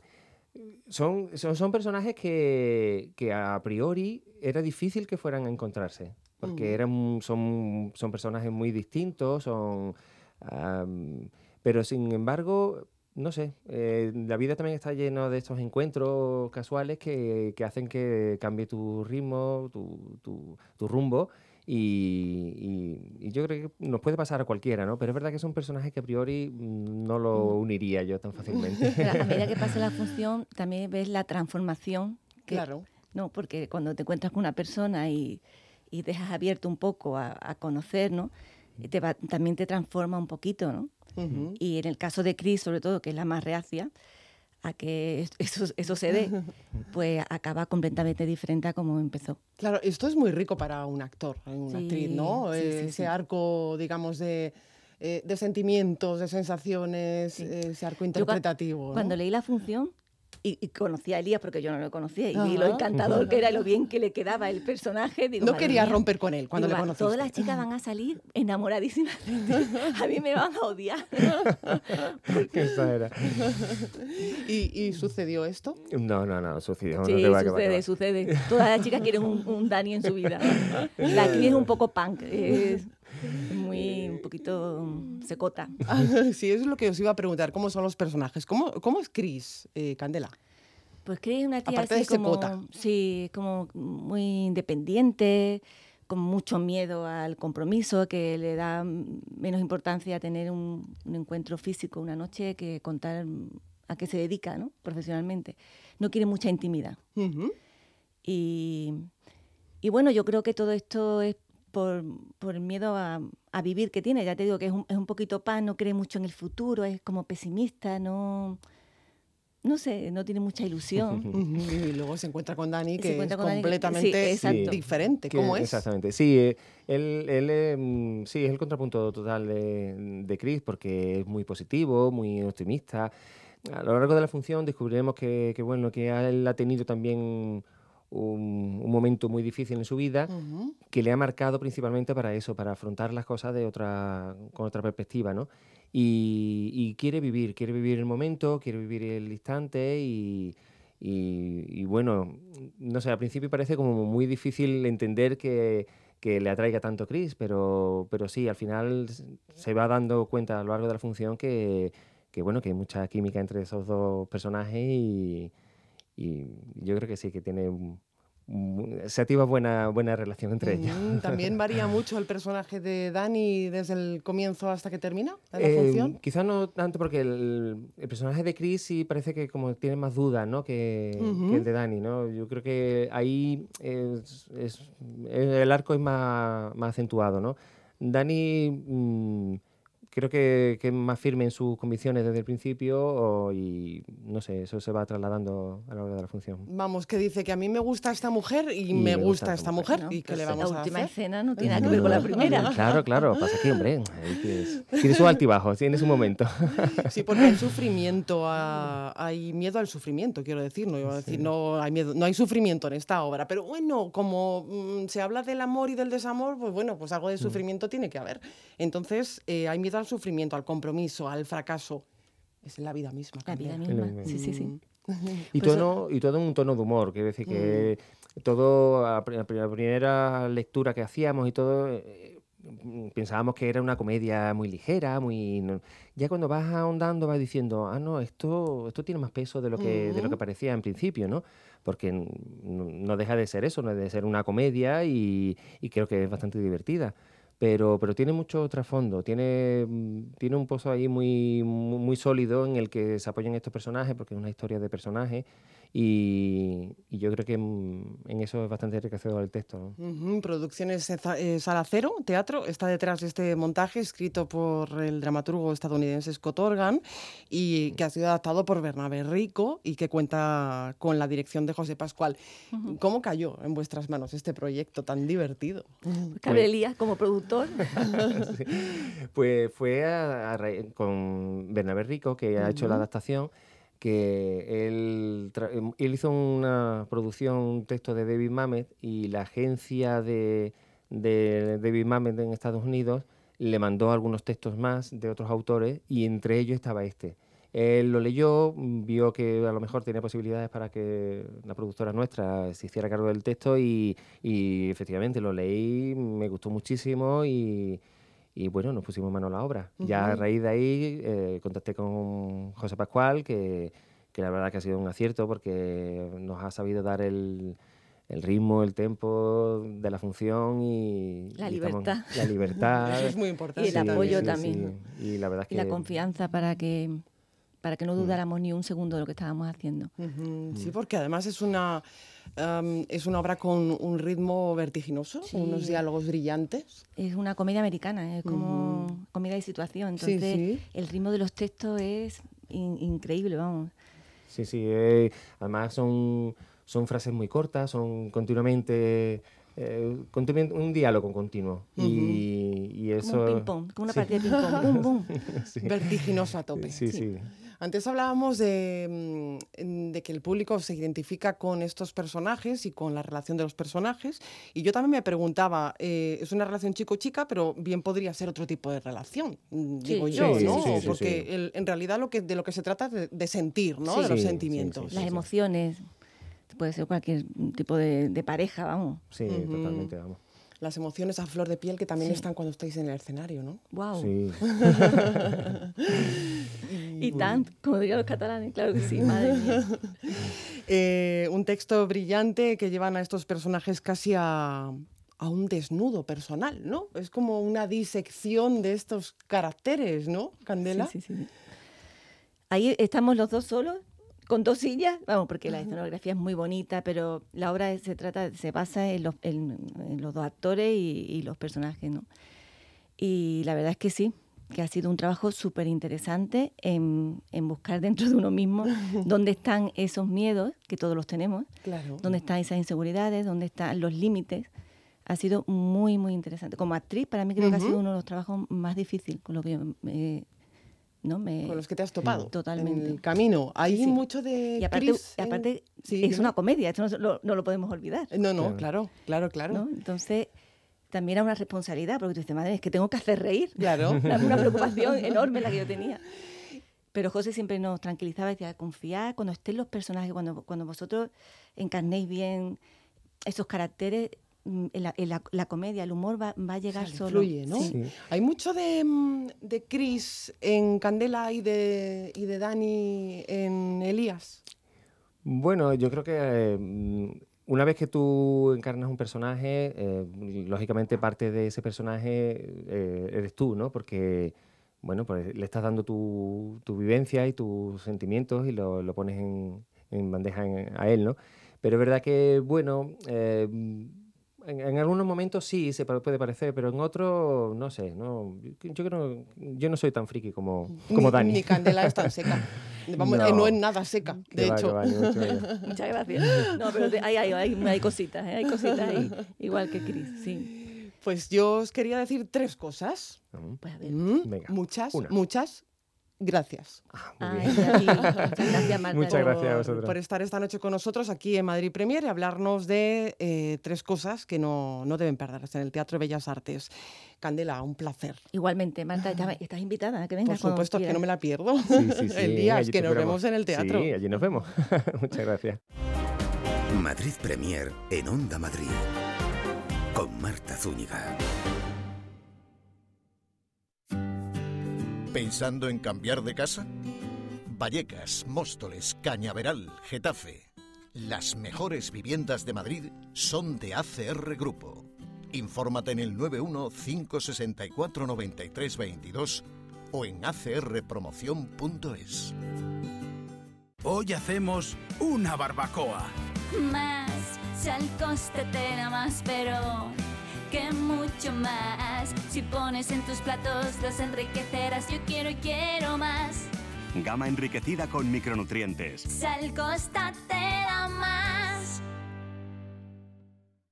son, son, personajes que, que, a priori era difícil que fueran a encontrarse, porque eran, son, son personajes muy distintos, son, pero sin embargo no sé, eh, la vida también está llena de estos encuentros casuales que, que hacen que cambie tu ritmo, tu, tu, tu rumbo. Y, y, yo creo que nos puede pasar a cualquiera, ¿no? Pero es verdad que son personajes que a priori mm, no lo uniría yo tan fácilmente. *laughs* a medida que pasa la *laughs* función, también ves la transformación. claro. No, porque cuando te encuentras con una persona y, y dejas abierto un poco a, a conocer, ¿no? Te va, también te transforma un poquito, ¿no? Y en el caso de Chris, sobre todo, que es la más reacia a que *laughs* eso, eso se dé, *laughs* pues acaba completamente diferente a como empezó. Claro, esto es muy rico para un actor, una actriz, ¿no? ese arco, digamos, de, eh, de sentimientos, de sensaciones, ese arco interpretativo. cuando leí la función, y, conocí a Elías porque yo no lo conocía y vi lo encantador que era, lo bien que le quedaba el personaje. no quería romper con él cuando le conociste. Todas las chicas van a salir enamoradísimas. a mí me van a odiar. *laughs* Esa era. ¿Y, sucedió esto? No, no, no, sucedió. Sí, sucede, sucede. Todas las chicas quieren un, un Dani en su vida. La actriz es un poco punk. Es, poquito secota. *laughs* sí, eso es lo que os iba a preguntar. ¿Cómo son los personajes? ¿Cómo, cómo es Cris, eh, Candela? Pues Cris es una tía así como, sí, como muy independiente, con mucho miedo al compromiso, que le da menos importancia a tener un, encuentro físico una noche que contar a qué se dedica ¿no? profesionalmente. No quiere mucha intimidad. y, y bueno, yo creo que todo esto es por, el miedo a, vivir que tiene. Ya te digo que es un, es un poquito pan, no cree mucho en el futuro, es como pesimista, no no sé, no tiene mucha ilusión. *laughs* y luego se encuentra con Dani, que es completamente diferente. ¿Cómo es? Exactamente. Sí, eh, él, él mm, sí, es el contrapunto total de, de Chris, porque es muy positivo, muy optimista. A lo largo de la función descubriremos que, que bueno, que él ha tenido también un, momento muy difícil en su vida que le ha marcado principalmente para eso, para afrontar las cosas de otra, con otra perspectiva, ¿no? Y, quiere vivir, quiere vivir el momento, quiere vivir el instante y, y, bueno, no sé, al principio parece como muy difícil entender que, que le atraiga tanto Chris, pero, pero sí, al final se va dando cuenta a lo largo de la función que, que bueno, que hay mucha química entre esos dos personajes y, y yo creo que sí, que tiene se activa buena, buena relación entre ellos. ¿También *laughs* varía mucho el personaje de Dani desde el comienzo hasta que termina la eh, función? Quizás no tanto porque el, personaje de Chris sí parece que como tiene más dudas ¿no? que, el de Dani. ¿no? Yo creo que ahí es, el arco es más, más acentuado. ¿no? Dani... Mm, creo que, que, es más firme en sus convicciones desde el principio y no sé, eso se va trasladando a la hora de la función. Vamos, que dice que a mí me gusta esta mujer y, me, gusta, esta mujer. ¿Y que le vamos la última escena no tiene *laughs* nada que ver con la primera. *laughs* Claro, claro, pasa aquí, hombre. Tiene su altibajo, tiene su momento. *laughs* Sí, porque hay sufrimiento, hay miedo al sufrimiento, quiero decir. No, decir, no hay miedo, no hay sufrimiento en esta obra, pero bueno, como mm, se habla del amor y del desamor, pues bueno, pues algo de mm. sufrimiento tiene que haber. Entonces, eh, hay miedo al sufrimiento, al compromiso, al fracaso. Es la vida misma. La vida misma, sí, sí, sí. *laughs* Y, Pues, tono, y todo en un tono de humor, quiero decir que todo, a a pri- la primera lectura que hacíamos y todo, eh, mm, pensábamos que era una comedia muy ligera, muy... no- Ya cuando vas ahondando vas diciendo, ah, no, esto, esto tiene más peso de lo que, de lo que Ujú. parecía en principio, ¿no? Porque no deja de ser eso, no deja de ser una comedia y, y creo que es bastante divertida. Pero, pero tiene mucho trasfondo, tiene, mm, tiene un pozo ahí muy, muy, muy sólido en el que se apoyan estos personajes, porque es una historia de personajes, y, y yo creo que mm, en eso es bastante enriquecedor el texto. Producciones eh, Sala Cero, teatro, está detrás de este montaje escrito por el dramaturgo estadounidense Scott Organ y que ha sido adaptado por Bernabé Rico y que cuenta con la dirección de José Pascual. ¿Cómo cayó en vuestras manos este proyecto tan divertido? *laughs* Cabe Elías como productor. *laughs* Sí. Pues fue a- a raíz- con Bernabé Rico, que ha hecho la adaptación, que em, él hizo una producción, un texto de David Mamet, y la agencia de, David Mamet en Estados Unidos le mandó algunos textos más de otros autores, y entre ellos estaba este. Él lo leyó, vio que a lo mejor tenía posibilidades para que la productora nuestra se hiciera cargo del texto y, y efectivamente lo leí, me gustó muchísimo y, y bueno, nos pusimos mano a la obra. Ya a raíz de ahí eh, contacté con José Pascual, que, que la verdad que ha sido un acierto porque nos ha sabido dar el, el ritmo, el tempo de la función y... La y estamos- libertad. la libertad. Eso *laughs* es muy importante Y el apoyo sí, también. sí. Y la verdad es Y que... la confianza para que, para que no dudáramos ni un segundo de lo que estábamos haciendo. Sí, porque además es una, am, es una obra con un ritmo vertiginoso, Sí. unos diálogos brillantes. Es una comedia americana, es como Ujú. comedia de situación. Sí, Entonces, sí. el ritmo de los textos es in- increíble, vamos. Sí, sí. eh, además son, son frases muy cortas, son continuamente... eh, un diálogo continuo. y, y eso... Como un ping-pong, como una sí. partida de ping-pong. Bum. *laughs* Sí. Vertiginoso a tope. Sí, sí. Antes hablábamos de, mm, de que el público se identifica con estos personajes y con la relación de los personajes. Y yo también me preguntaba, eh, es una relación chico-chica, pero bien podría ser otro tipo de relación, mm, Sí, digo yo, sí, ¿no? sí, sí, Porque sí. el- en realidad lo que, de lo que se trata es de, de sentir, ¿no? Sí. De los Sí, sí, sentimientos. Las emociones, puede ser cualquier tipo de, de pareja, vamos. Sí, totalmente, vamos. Las emociones a flor de piel que también Sí. están cuando estáis en el escenario, ¿no? Wow. Sí. *laughs* y tan, como dirían los catalanes, claro que sí, madre mía. *laughs* Eh, un texto brillante que llevan a estos personajes casi a, a un desnudo personal, ¿no? Es como una disección de estos caracteres, ¿no, Candela? Sí, sí, sí. Ahí estamos los dos solos, con dos sillas, vamos, porque la escenografía es muy bonita, pero la obra se trata, se basa en los, en- en los dos actores y, y los personajes, ¿no? Y la verdad es que sí, que ha sido un trabajo súper interesante en, en buscar dentro de uno mismo *laughs* dónde están esos miedos, que todos los tenemos, Claro. dónde están esas inseguridades, dónde están los límites. Ha sido muy, muy interesante. Como actriz, para mí creo que ha sido uno de los trabajos más difíciles, con lo que me, ¿no? me Con los que te has topado. Totalmente. En el camino. Hay Sí, sí. mucho de. Y aparte, Chris y en- aparte Sí, es una comedia, esto no, lo, no lo podemos olvidar. No, no, claro, claro, claro. ¿no? Entonces, también era una responsabilidad, porque tú dices, madre, es que tengo que hacer reír. Claro. *laughs* Una, una preocupación *laughs* enorme la que yo tenía. Pero José siempre nos tranquilizaba y decía, confiad cuando estén los personajes, cuando, cuando vosotros encarnéis bien esos caracteres, la, en la- la comedia, el humor va, va a llegar sea, solo. fluye, ¿no? Sí. Hay mucho de, mm, de Chris en Candela y de, y de Dani en Elías. Bueno, yo creo que eh, mm, una vez que tú encarnas un personaje, eh, lógicamente parte de ese personaje eh, eres tú, ¿no? Porque, bueno, pues le estás dando tu, tu vivencia y tus sentimientos y lo, lo pones en, en bandeja en- a él, ¿no? Pero es verdad que, bueno, eh, en, en algunos momentos sí se puede parecer, pero en otros, no sé, no, yo creo, yo no soy tan friki como, como ni, Dani. ni Candela es tan seca. *laughs* Vamos, eh, no. es nada seca, de va, hecho. va, menos. *laughs* Muchas gracias. No, pero te- hay, hay, hay, hay cositas, ¿eh? hay cositas ahí, igual que Chris, sí. Pues yo os quería decir tres cosas. Pues a ver. Mm, Venga, muchas, una. muchas. Gracias. Muchas *laughs* gracias, Marta. Muchas gracias a por, vosotros. por estar esta noche con nosotros aquí en Madrid Premier y hablarnos de eh, tres cosas que no, no deben perderse en el Teatro de Bellas Artes. Candela, un placer. Igualmente, Marta, ya- estás invitada a que vengas. Por supuesto, que no me la pierdo. Sí, sí, *laughs* sí, el día allí es que nos vemos en el teatro. Sí, allí nos vemos. *laughs* Muchas gracias. Madrid Premier en Onda Madrid. Con Marta Zúñiga. ¿Pensando en cambiar de casa? Vallecas, Móstoles, Cañaveral, Getafe. Las mejores viviendas de Madrid son de ACR Grupo. Infórmate en el 91 564 93 22 o en acrpromoción.es. Hoy hacemos una barbacoa. Más, si al coste te da más, pero que mucho más. Si pones en tus platos, los enriquecerás. Yo quiero y quiero más. Gama enriquecida con micronutrientes. Sal Costa te da más.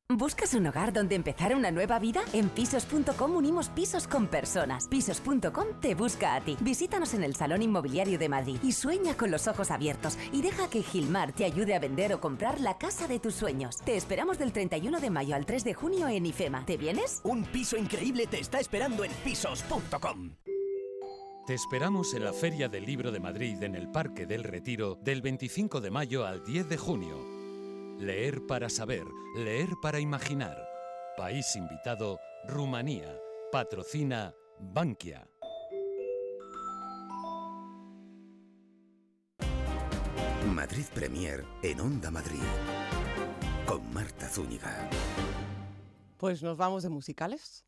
¿Buscas un hogar donde empezar una nueva vida? En pisos.com unimos pisos con personas. Pisos.com te busca a ti. Visítanos en el Salón Inmobiliario de Madrid y sueña con los ojos abiertos y deja que Gilmar te ayude a vender o comprar la casa de tus sueños. Te esperamos del 31 de mayo al 3 de junio en IFEMA. ¿Te vienes? Un piso increíble te está esperando en pisos.com. Te esperamos en la Feria del Libro de Madrid en el Parque del Retiro del 25 de mayo al 10 de junio. Leer para saber, leer para imaginar. País invitado, Rumanía. Patrocina Bankia. Madrid Premier en Onda Madrid. Con Marta Zúñiga. Pues nos vamos de musicales.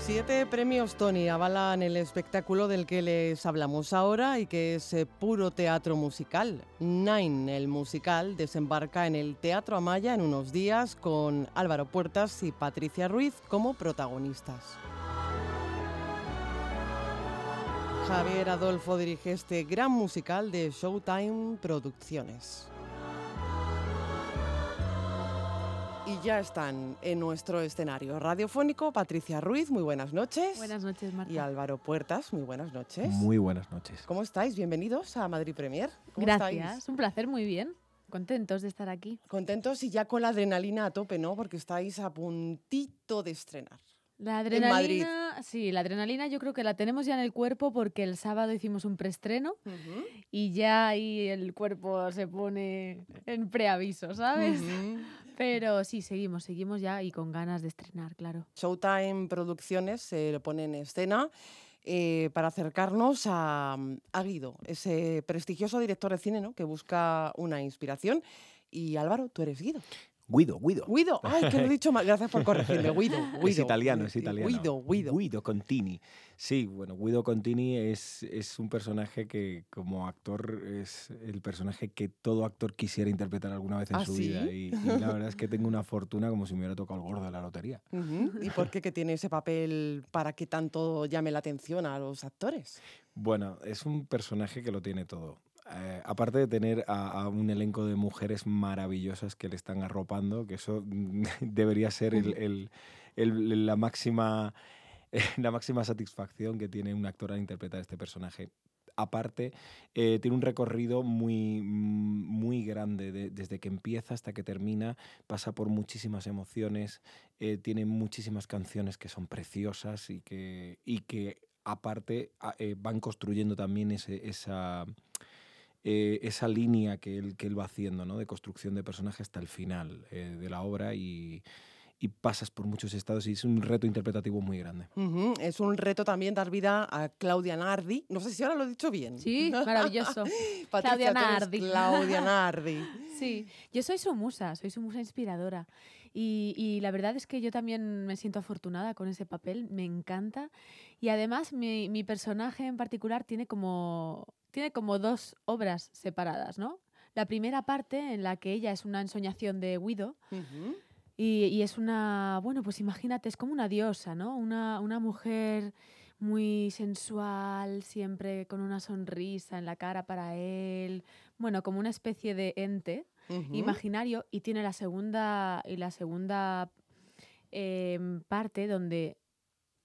Siete premios Tony avalan el espectáculo del que les hablamos ahora y que es eh, puro teatro musical. Nine, el musical, desembarca en el Teatro Amaya en unos días con Álvaro Puertas y Patricia Ruiz como protagonistas. Javier Adolfo dirige este gran musical de Showtime Producciones. Y ya están en nuestro escenario radiofónico Patricia Ruiz, muy buenas noches. Buenas noches, Marta. Y Álvaro Puertas, muy buenas noches. Muy buenas noches. ¿Cómo estáis? Bienvenidos a Madrid Premier. ¿Cómo Gracias, estáis? un placer, muy bien. Contentos de estar aquí. Contentos y ya con la adrenalina a tope, ¿no? Porque estáis a puntito de estrenar. La En Madrid. adrenalina, sí, la adrenalina yo creo que la tenemos ya en el cuerpo porque el sábado hicimos un preestreno y ya ahí el cuerpo se pone en preaviso, ¿sabes? Pero sí, seguimos, seguimos ya y con ganas de estrenar, claro. Showtime Producciones se lo pone en escena eh, para acercarnos a, a Guido, ese prestigioso director de cine ¿no? que busca una inspiración. Y Álvaro, tú eres Guido. Guido, Guido. Guido, ay, que lo he dicho mal. Gracias por corregirme. Guido, *laughs* Guido. Es italiano, es italiano. Guido, Guido. Guido Contini. Sí, bueno, Guido Contini es, es un personaje que como actor es el personaje que todo actor quisiera interpretar alguna vez en ¿Ah, su sí? vida. Y, y la verdad es que tengo una fortuna como si me hubiera tocado el gordo de la lotería. ¿Y por qué que tiene ese papel para que tanto llame la atención a los actores? Bueno, es un personaje que lo tiene todo. Eh, aparte de tener a, a un elenco de mujeres maravillosas que le están arropando, que eso *laughs* debería ser el- el- el- la, máxima, *laughs* la máxima satisfacción que tiene un actor al interpretar este personaje. Aparte, eh, tiene un recorrido muy, muy grande, de- desde que empieza hasta que termina, pasa por muchísimas emociones, eh, tiene muchísimas canciones que son preciosas y que, y que aparte a- eh, van construyendo también ese- esa, eh, esa línea que él, que él va haciendo, ¿no? de construcción de personaje hasta el final eh, de la obra y, y pasas por muchos estados y es un reto interpretativo muy grande. Ujú, Es un reto también dar vida a Claudia Nardi. No sé si ahora lo he dicho bien. Sí, maravilloso. *laughs* Patricia, Claudia Nardi. Claudia Nardi. *laughs* Sí, yo soy su musa, soy su musa inspiradora. Y, y la verdad es que yo también me siento afortunada con ese papel, me encanta. Y además mi, mi personaje en particular tiene como, tiene como dos obras separadas, ¿no? La primera parte en la que ella es una ensoñación de Guido, y, y es una, bueno, pues imagínate, es como una diosa, ¿no? Una, una mujer muy sensual, siempre con una sonrisa en la cara para él, bueno, como una especie de ente imaginario. Y tiene la segunda, y la segunda em, parte donde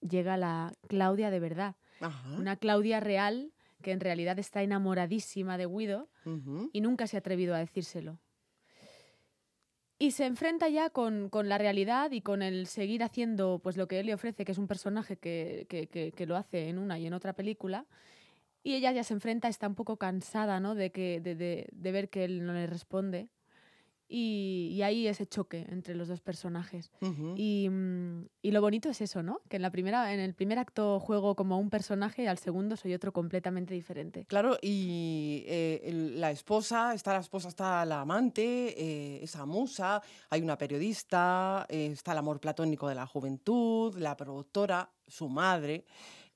llega la Claudia de verdad. Ajá. Una Claudia real que en realidad está enamoradísima de Guido y nunca se ha atrevido a decírselo. Y se enfrenta ya con, con la realidad y con el seguir haciendo pues lo que él le ofrece, que es un personaje que, que- que- que lo hace en una y en otra película. Y ella ya se enfrenta, está un poco cansada ¿no? de, que, de, de- de ver que él no le responde. Y, y ahí ese choque entre los dos personajes. Ujú. y, mm, y lo bonito es eso, ¿no? Que en, la primera, en el primer acto juego como un personaje y al segundo soy otro completamente diferente. Claro, y eh, el- la esposa, está la esposa, está la amante, eh, esa musa, hay una periodista, eh, está el amor platónico de la juventud, la productora, su madre,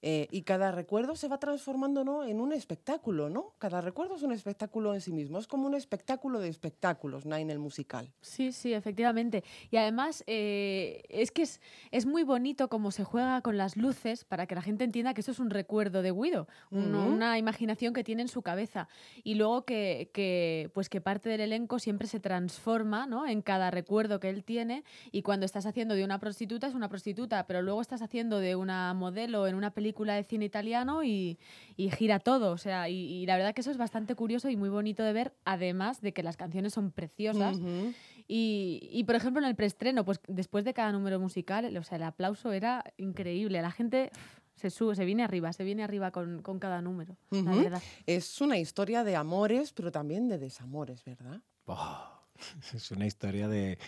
eh, y cada recuerdo se va transformando ¿no? en un espectáculo, ¿no? Cada recuerdo es un espectáculo en sí mismo, es como un espectáculo de espectáculos, Nine el musical. Sí, sí, efectivamente. Y además eh, es que es, es muy bonito cómo se juega con las luces para que la gente entienda que eso es un recuerdo de Guido, un- Ujú. una imaginación que tiene en su cabeza. Y luego que, que, pues que parte del elenco siempre se transforma ¿no? en cada recuerdo que él tiene. Y cuando estás haciendo de una prostituta es una prostituta, pero luego estás haciendo de una modelo en una película de cine italiano y, y gira todo. O sea, y, y la verdad que eso es bastante curioso y muy bonito de ver, además de que las canciones son preciosas. Ujú. Y, y, por ejemplo, en el preestreno, pues después de cada número musical, o sea, el aplauso era increíble. La gente se sube, se viene arriba, se viene arriba con, con cada número, la Ujú. verdad. Es una historia de amores, pero también de desamores, ¿verdad? *laughs* Es una historia de.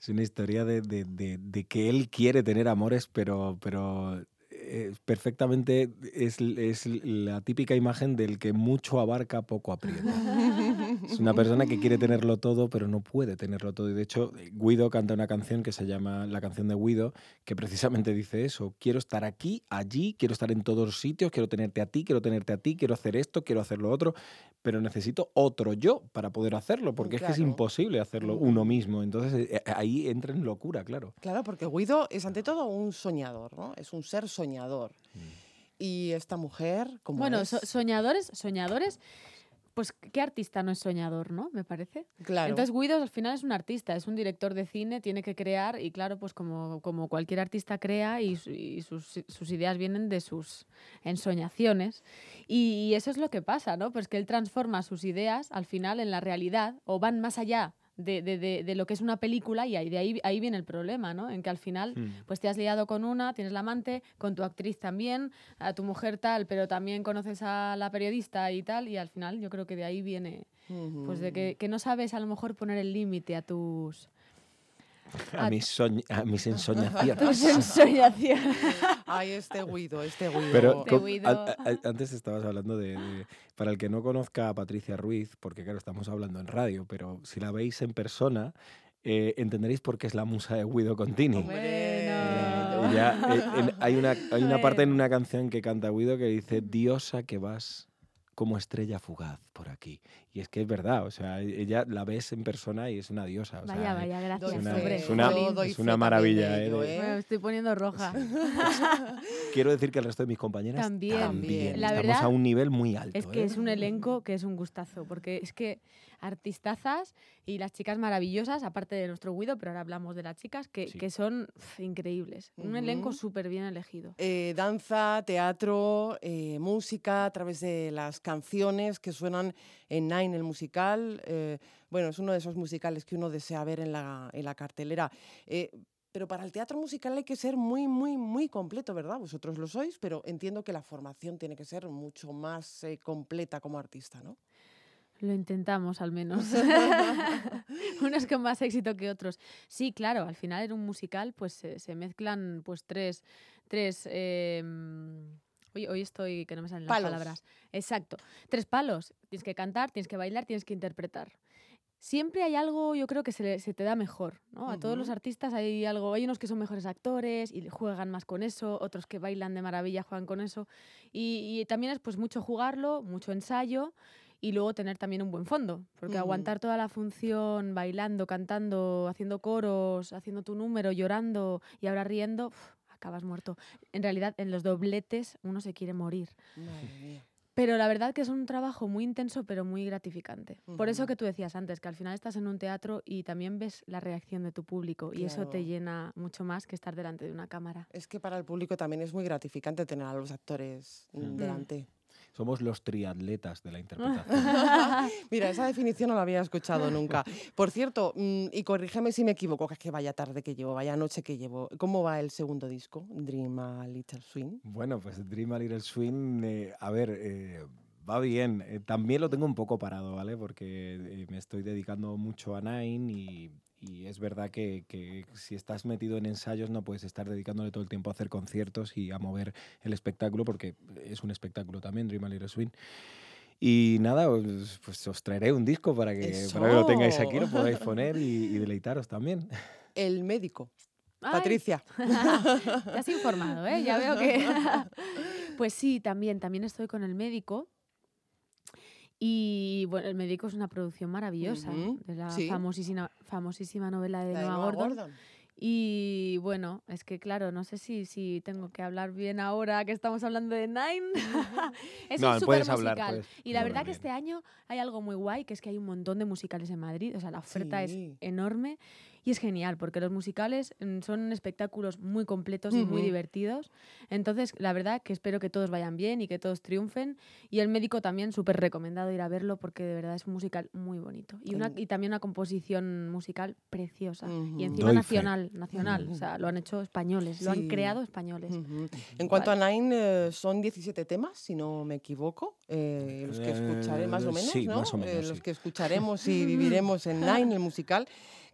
Es una historia de, de- de- de que él quiere tener amores, pero. pero eh, perfectamente es, es la típica imagen del que mucho abarca, poco aprieta. Es una persona que quiere tenerlo todo, pero no puede tenerlo todo. Y de hecho, Guido canta una canción que se llama La canción de Guido, que precisamente dice eso. Quiero estar aquí, allí, quiero estar en todos los sitios, quiero tenerte a ti, quiero tenerte a ti, quiero hacer esto, quiero hacer lo otro, pero necesito otro yo para poder hacerlo, porque es que es imposible hacerlo uno mismo. Entonces eh, ahí entra en locura, claro. Claro, porque Guido es ante todo un soñador, ¿no? Es un ser soñador. Y esta mujer, como Bueno, es? so- soñadores, soñadores, pues qué artista no es soñador, ¿no? Me parece. Claro. Entonces Guido al final es un artista, es un director de cine, tiene que crear y claro, pues como, como cualquier artista crea y, su- y sus, sus ideas vienen de sus ensoñaciones. Y, y eso es lo que pasa, ¿no? Pues que él transforma sus ideas al final en la realidad o van más allá. De, de- de- de lo que es una película y ahí, de ahí, ahí viene el problema, ¿no? En que al final Mm. pues te has liado con una, tienes la amante, con tu actriz también, a tu mujer tal, pero también conoces a la periodista y tal, y al final yo creo que de ahí viene, pues de que, que no sabes a lo mejor poner el límite a tus... A, A- mis, soñ- a mis *laughs* tus ensoñaciones. ensoñaciones. Ay, este Guido, este Guido. Pero Este Guido. a- antes estabas hablando de, de- Para el que no conozca a Patricia Ruiz, porque claro, estamos hablando en radio, pero si la veis en persona, eh, entenderéis por qué es la musa de Guido Contini. Eh, eh, en- hay, una, hay una *laughs* parte en una canción que canta Guido que dice, diosa que vas como estrella fugaz por aquí. Y es que es verdad, o sea, ella la ves en persona y es una diosa. o sea, Vaya, eh, vaya, gracias, Es una, hombre. es una- es una maravilla. eh, Me estoy poniendo roja. *laughs* Quiero decir que el resto de mis compañeras También. también. La Estamos verdad a un nivel muy alto. Es que ¿eh? es un elenco que es un gustazo, porque es que artistazas y las chicas maravillosas, aparte de nuestro Guido, pero ahora hablamos de las chicas, que, Sí. que son pf, increíbles. Un Ujú. elenco súper bien elegido. Eh, danza, teatro, eh, música a través de las canciones que suenan en Nine, el musical. eh, bueno, es uno de esos musicales que uno desea ver en la, en la cartelera. Eh, pero para el teatro musical hay que ser muy, muy, muy completo, ¿verdad? Vosotros lo sois, pero entiendo que la formación tiene que ser mucho más eh, completa como artista, ¿no? Lo intentamos al menos. *laughs* *laughs* Unos con más éxito que otros. Sí, claro, al final en un musical pues se, se mezclan pues tres, tres eh, hoy, hoy estoy que no me salen las Palos. palabras. Exacto. Tres palos. Tienes que cantar, tienes que bailar, tienes que interpretar. Siempre hay algo, yo creo que se, te da mejor, ¿no? A todos los artistas hay algo, hay unos que son mejores actores y juegan más con eso, otros que bailan de maravilla juegan con eso. Y, y también es pues mucho jugarlo, mucho ensayo y luego tener también un buen fondo, porque aguantar toda la función bailando, cantando, haciendo coros, haciendo tu número, llorando y ahora riendo, uf, acabas muerto. En realidad, en los dobletes uno se quiere morir. Madre mía. Pero la verdad que es un trabajo muy intenso, pero muy gratificante. Por eso que tú decías antes, que al final estás en un teatro y también ves la reacción de tu público y eso te llena mucho más que estar delante de una cámara. Es que para el público también es muy gratificante tener a los actores delante. Somos los triatletas de la interpretación. *laughs* Mira, esa definición no la había escuchado nunca. Por cierto, mm, y corrígeme si me equivoco, que es que vaya tarde que llevo, vaya noche que llevo. ¿Cómo va el segundo disco, Dream a Little Swing? Bueno, pues Dream a Little Swing, eh, a ver, eh, va bien. Eh, también lo tengo un poco parado, ¿vale? Porque eh, me estoy dedicando mucho a Nine y, y es verdad que, que si estás metido en ensayos no puedes estar dedicándole todo el tiempo a hacer conciertos y a mover el espectáculo porque es un espectáculo también, Dream a Little Swing. Y nada, os, pues os traeré un disco para que, para que lo tengáis aquí, lo podáis poner y, y deleitaros también. *laughs* El médico. Ay. Patricia. *laughs* Te has informado, ¿eh? Ya veo que... *laughs* pues sí, también, también estoy con el médico. Y bueno, el médico es una producción maravillosa, Ujú, de la sí. famosísima, famosísima novela de Noah Gordon. Gordon. Y bueno, es que claro, no sé si, si tengo que hablar bien ahora que estamos hablando de Nine. *laughs* es No, un super puedes hablar, musical. puedes y la verdad que bien. este año hay algo muy guay, que es que hay un montón de musicales en Madrid. O sea, la oferta Sí. es enorme y es genial, porque los musicales mm, son espectáculos muy completos y muy divertidos. Entonces, la verdad que espero que todos vayan bien y que todos triunfen. Y el médico también, súper recomendado ir a verlo, porque de verdad es un musical muy bonito. Y, una, El- y también una composición musical preciosa. Y encima Doy fe. nacional, nacional. O sea, lo han hecho españoles, lo han creado españoles. En cuanto a Nine, eh, son 17 temas, si no me equivoco, eh, los que escucharé más o Eh, menos, sí, ¿no? más o menos, Eh, los que escucharemos y *laughs* viviremos en Nine, el musical,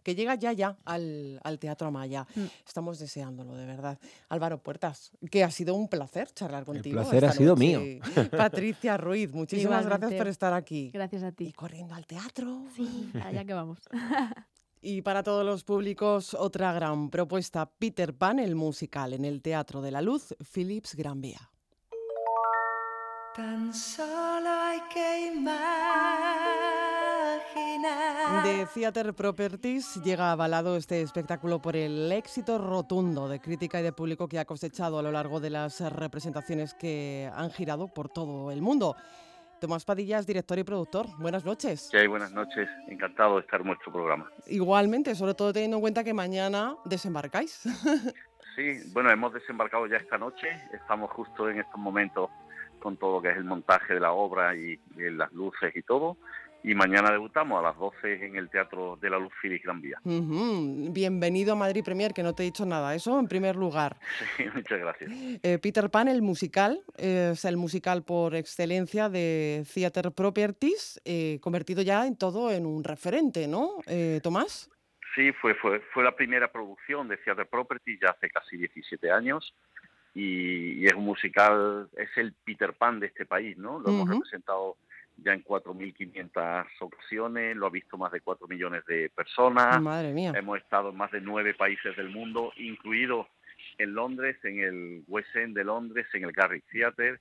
que llega ya ya al, al Teatro Amaya. Mm. Estamos deseándolo, de verdad. Álvaro Puertas, que ha sido un placer charlar contigo. placer ha sido noche. mío. *laughs* Patricia Ruiz, muchísimas gracias por estar aquí. Gracias a ti. Y corriendo al teatro. Sí, allá que vamos. *laughs* Y para todos los públicos, otra gran propuesta, Peter Pan, el musical, en el Teatro de la Luz, Philips Gran Vía. Tan solo hay que imaginar. De Theater Properties llega avalado este espectáculo por el éxito rotundo de crítica y de público que ha cosechado a lo largo de las representaciones que han girado por todo el mundo. Tomás Padillas, director y productor, buenas noches. ¿Qué hay? Buenas noches. Encantado de estar en vuestro programa. Igualmente, sobre todo teniendo en cuenta que mañana desembarcáis. *laughs* Sí, bueno, hemos desembarcado ya esta noche. Estamos justo en estos momentos con todo lo que es el montaje de la obra y, y las luces y todo. Y mañana debutamos a las 12 en el Teatro de la Luz Félix Gran Vía. Bienvenido a Madrid Premier, que no te he dicho nada, eso en primer lugar. *laughs* Sí, muchas gracias. Eh, Peter Pan, el musical, es el musical por excelencia de Theater Properties, eh, convertido ya en todo en un referente, ¿no, eh, Tomás? Sí, fue, fue, fue la primera producción de Theater Property ya hace casi 17 años y, y es un musical, es el Peter Pan de este país, ¿no? Lo hemos representado ya en 4.500 ocasiones, lo ha visto más de 4 millones de personas. Madre mía. Hemos estado en más de nueve países del mundo, incluido en Londres, en el West End de Londres, en el Garrick Theatre.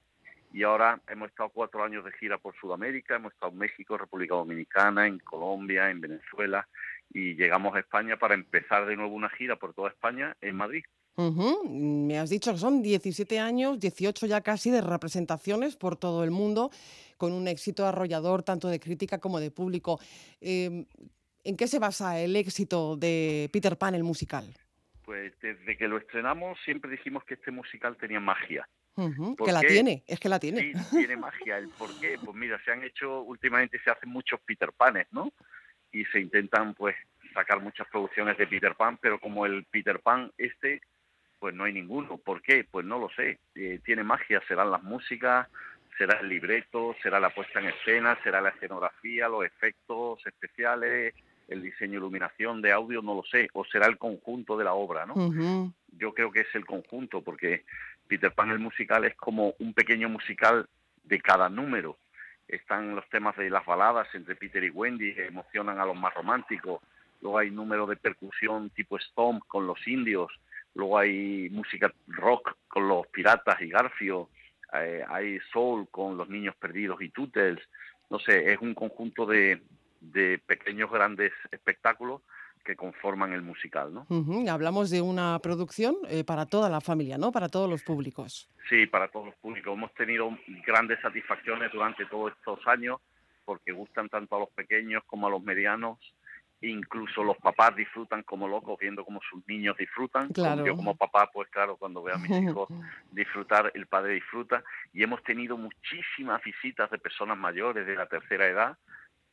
Y ahora hemos estado cuatro años de gira por Sudamérica, hemos estado en México, República Dominicana, en Colombia, en Venezuela y llegamos a España para empezar de nuevo una gira por toda España en Madrid. Ujú, Me has dicho que son 17 años, 18 ya casi de representaciones por todo el mundo, con un éxito arrollador tanto de crítica como de público. Eh, ¿En qué se basa el éxito de Peter Pan, el musical? Pues desde que lo estrenamos siempre dijimos que este musical tenía magia. ¿Por Que la qué? tiene, es que la tiene. Sí, tiene magia. ¿El por qué? Pues mira, se han hecho, últimamente se hacen muchos Peter Panes, ¿no? Y se intentan, pues, sacar muchas producciones de Peter Pan, pero como el Peter Pan este, pues no hay ninguno. ¿Por qué? Pues no lo sé. Eh, tiene magia, serán las músicas, será el libreto, será la puesta en escena, será la escenografía, los efectos especiales, el diseño de iluminación de audio, no lo sé. O será el conjunto de la obra, ¿no? Yo creo que es el conjunto, porque Peter Pan el musical es como un pequeño musical de cada número. Están los temas de las baladas entre Peter y Wendy, que emocionan a los más románticos. Luego hay números de percusión tipo Stomp con los indios. Luego hay música rock con los piratas y Garfio. Eh, hay soul con los niños perdidos y Tootles. No sé, es un conjunto de, de pequeños grandes espectáculos que conforman el musical, ¿no? Hablamos de una producción eh, para toda la familia, ¿no? Para todos los públicos. Sí, para todos los públicos. Hemos tenido grandes satisfacciones durante todos estos años porque gustan tanto a los pequeños como a los medianos. Incluso los papás disfrutan como locos viendo cómo sus niños disfrutan. Claro. Yo como papá, pues claro, cuando veo a mis hijos *laughs* disfrutar, el padre disfruta. Y hemos tenido muchísimas visitas de personas mayores de la tercera edad,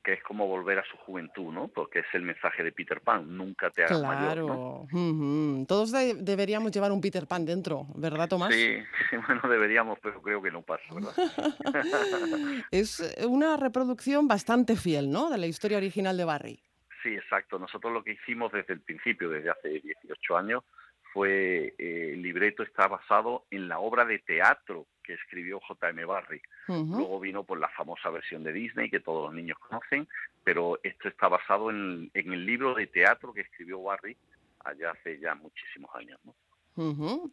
que es como volver a su juventud, ¿no? Porque es el mensaje de Peter Pan, nunca te hagas mayor, ¿no? Claro. Todos de- deberíamos llevar un Peter Pan dentro, ¿verdad, Tomás? Sí, *laughs* sí, bueno, deberíamos, pero creo que no pasa, ¿verdad? *laughs* Es una reproducción bastante fiel, ¿no? De la historia original de Barry. Sí, exacto. Nosotros lo que hicimos desde el principio, desde hace 18 años, fue eh, el libreto está basado en la obra de teatro que escribió J.M. Barrie. Ujú. Luego vino por la famosa versión de Disney que todos los niños conocen, pero esto está basado en, en el libro de teatro que escribió Barrie allá hace ya muchísimos años. ¿no?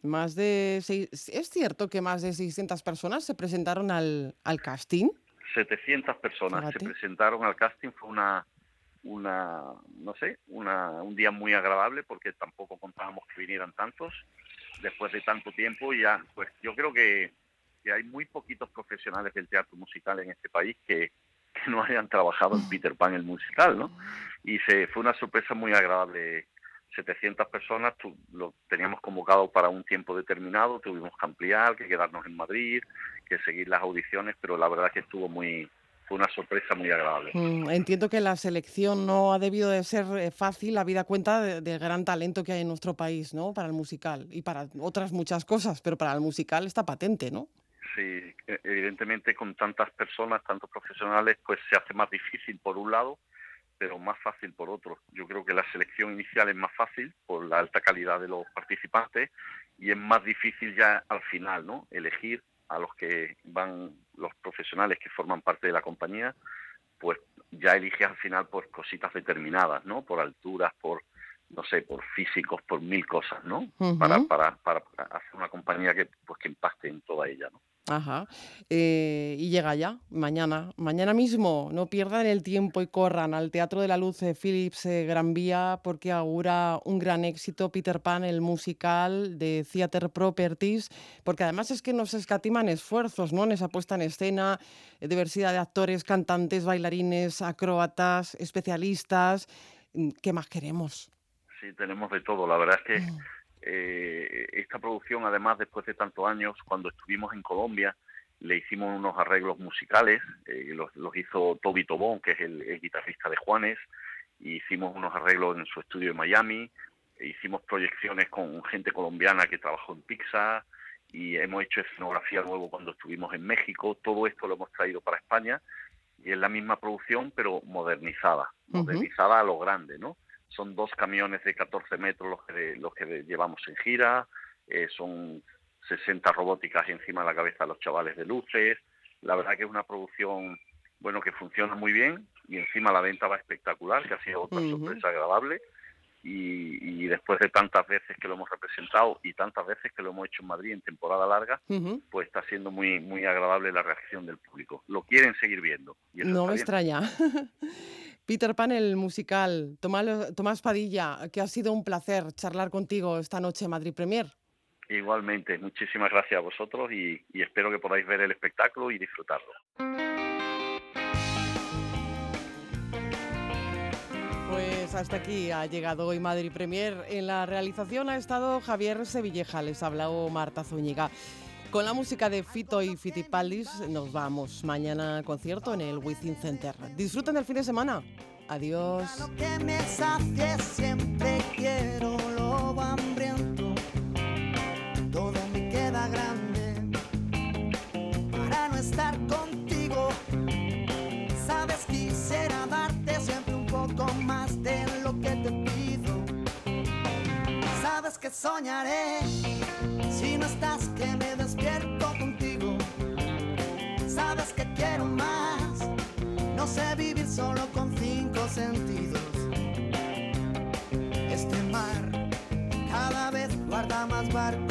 Más de seis- ¿Es cierto que más de 600 personas se presentaron al, al casting? 700 personas se presentaron al casting, fue una, una no sé, una, un día muy agradable porque tampoco contábamos que vinieran tantos. Después de tanto tiempo ya, pues yo creo que, que hay muy poquitos profesionales del teatro musical en este país que, que no hayan trabajado en Peter Pan el musical, ¿no? Y se, fue una sorpresa muy agradable. 700 personas, lo teníamos convocado para un tiempo determinado, tuvimos que ampliar, que quedarnos en Madrid, que seguir las audiciones, pero la verdad que estuvo muy, fue una sorpresa muy agradable. Mm, Entiendo que la selección no ha debido de ser eh, fácil, habida cuenta de- del gran talento que hay en nuestro país, ¿no? Para el musical y para otras muchas cosas, pero para el musical está patente, ¿no? Sí, e- evidentemente con tantas personas, tantos profesionales, pues se hace más difícil por un lado, pero más fácil por otro. Yo creo que la selección inicial es más fácil por la alta calidad de los participantes y es más difícil ya al final, ¿no? Elegir a los que van, los profesionales que forman parte de la compañía, pues ya eliges al final por cositas determinadas, ¿no? Por alturas, por no sé, por físicos, por mil cosas, ¿no? Para, para, para hacer una compañía que pues que impacte en toda ella, ¿no? Ajá. Eh, y llega ya, mañana. Mañana mismo, no pierdan el tiempo y corran al Teatro de la Luz eh, Philips eh, Gran Vía porque augura un gran éxito Peter Pan, el musical de Theater Properties, porque además es que nos escatiman esfuerzos, ¿no? En esa puesta en escena, eh, diversidad de actores, cantantes, bailarines, acróbatas, especialistas. Mm, ¿Qué más queremos? Sí, tenemos de todo. La verdad es que eh, esta producción, además, después de tantos años, cuando estuvimos en Colombia, le hicimos unos arreglos musicales, eh, los, los hizo Toby Tobón, que es el, el guitarrista de Juanes, y hicimos unos arreglos en su estudio de Miami, e hicimos proyecciones con gente colombiana que trabajó en Pixar, y hemos hecho escenografía nuevo cuando estuvimos en México, todo esto lo hemos traído para España, y es la misma producción, pero modernizada, modernizada a lo grande, ¿no? Son dos camiones de 14 metros los que, los que llevamos en gira, eh, son 60 robóticas encima de la cabeza de los chavales de luces. La verdad que es una producción, bueno, que funciona muy bien y encima la venta va espectacular, que ha sido otra Ujú. sorpresa agradable. Y, y después de tantas veces que lo hemos representado y tantas veces que lo hemos hecho en Madrid en temporada larga, Ujú. pues está siendo muy muy agradable la reacción del público. Lo quieren seguir viendo. y eso No me bien. extraña. *laughs* Peter Pan, el musical. Tomás, Padilla, que ha sido un placer charlar contigo esta noche en Madrid Premier. Igualmente, muchísimas gracias a vosotros y, y espero que podáis ver el espectáculo y disfrutarlo. Pues hasta aquí ha llegado hoy Madrid Premier. En la realización ha estado Javier Sevilleja, les ha hablado Marta Zúñiga. Con la música de Fito y Fitipaldis nos vamos. Mañana concierto en el Within Center. Disfruten del fin de semana. Adiós. que me sacie siempre quiero lobo hambriento todo me queda grande para no estar contigo sabes quisiera darte siempre un poco más de lo que te pido sabes que soñaré sé vivir solo con cinco sentidos. Este mar cada vez guarda más barcos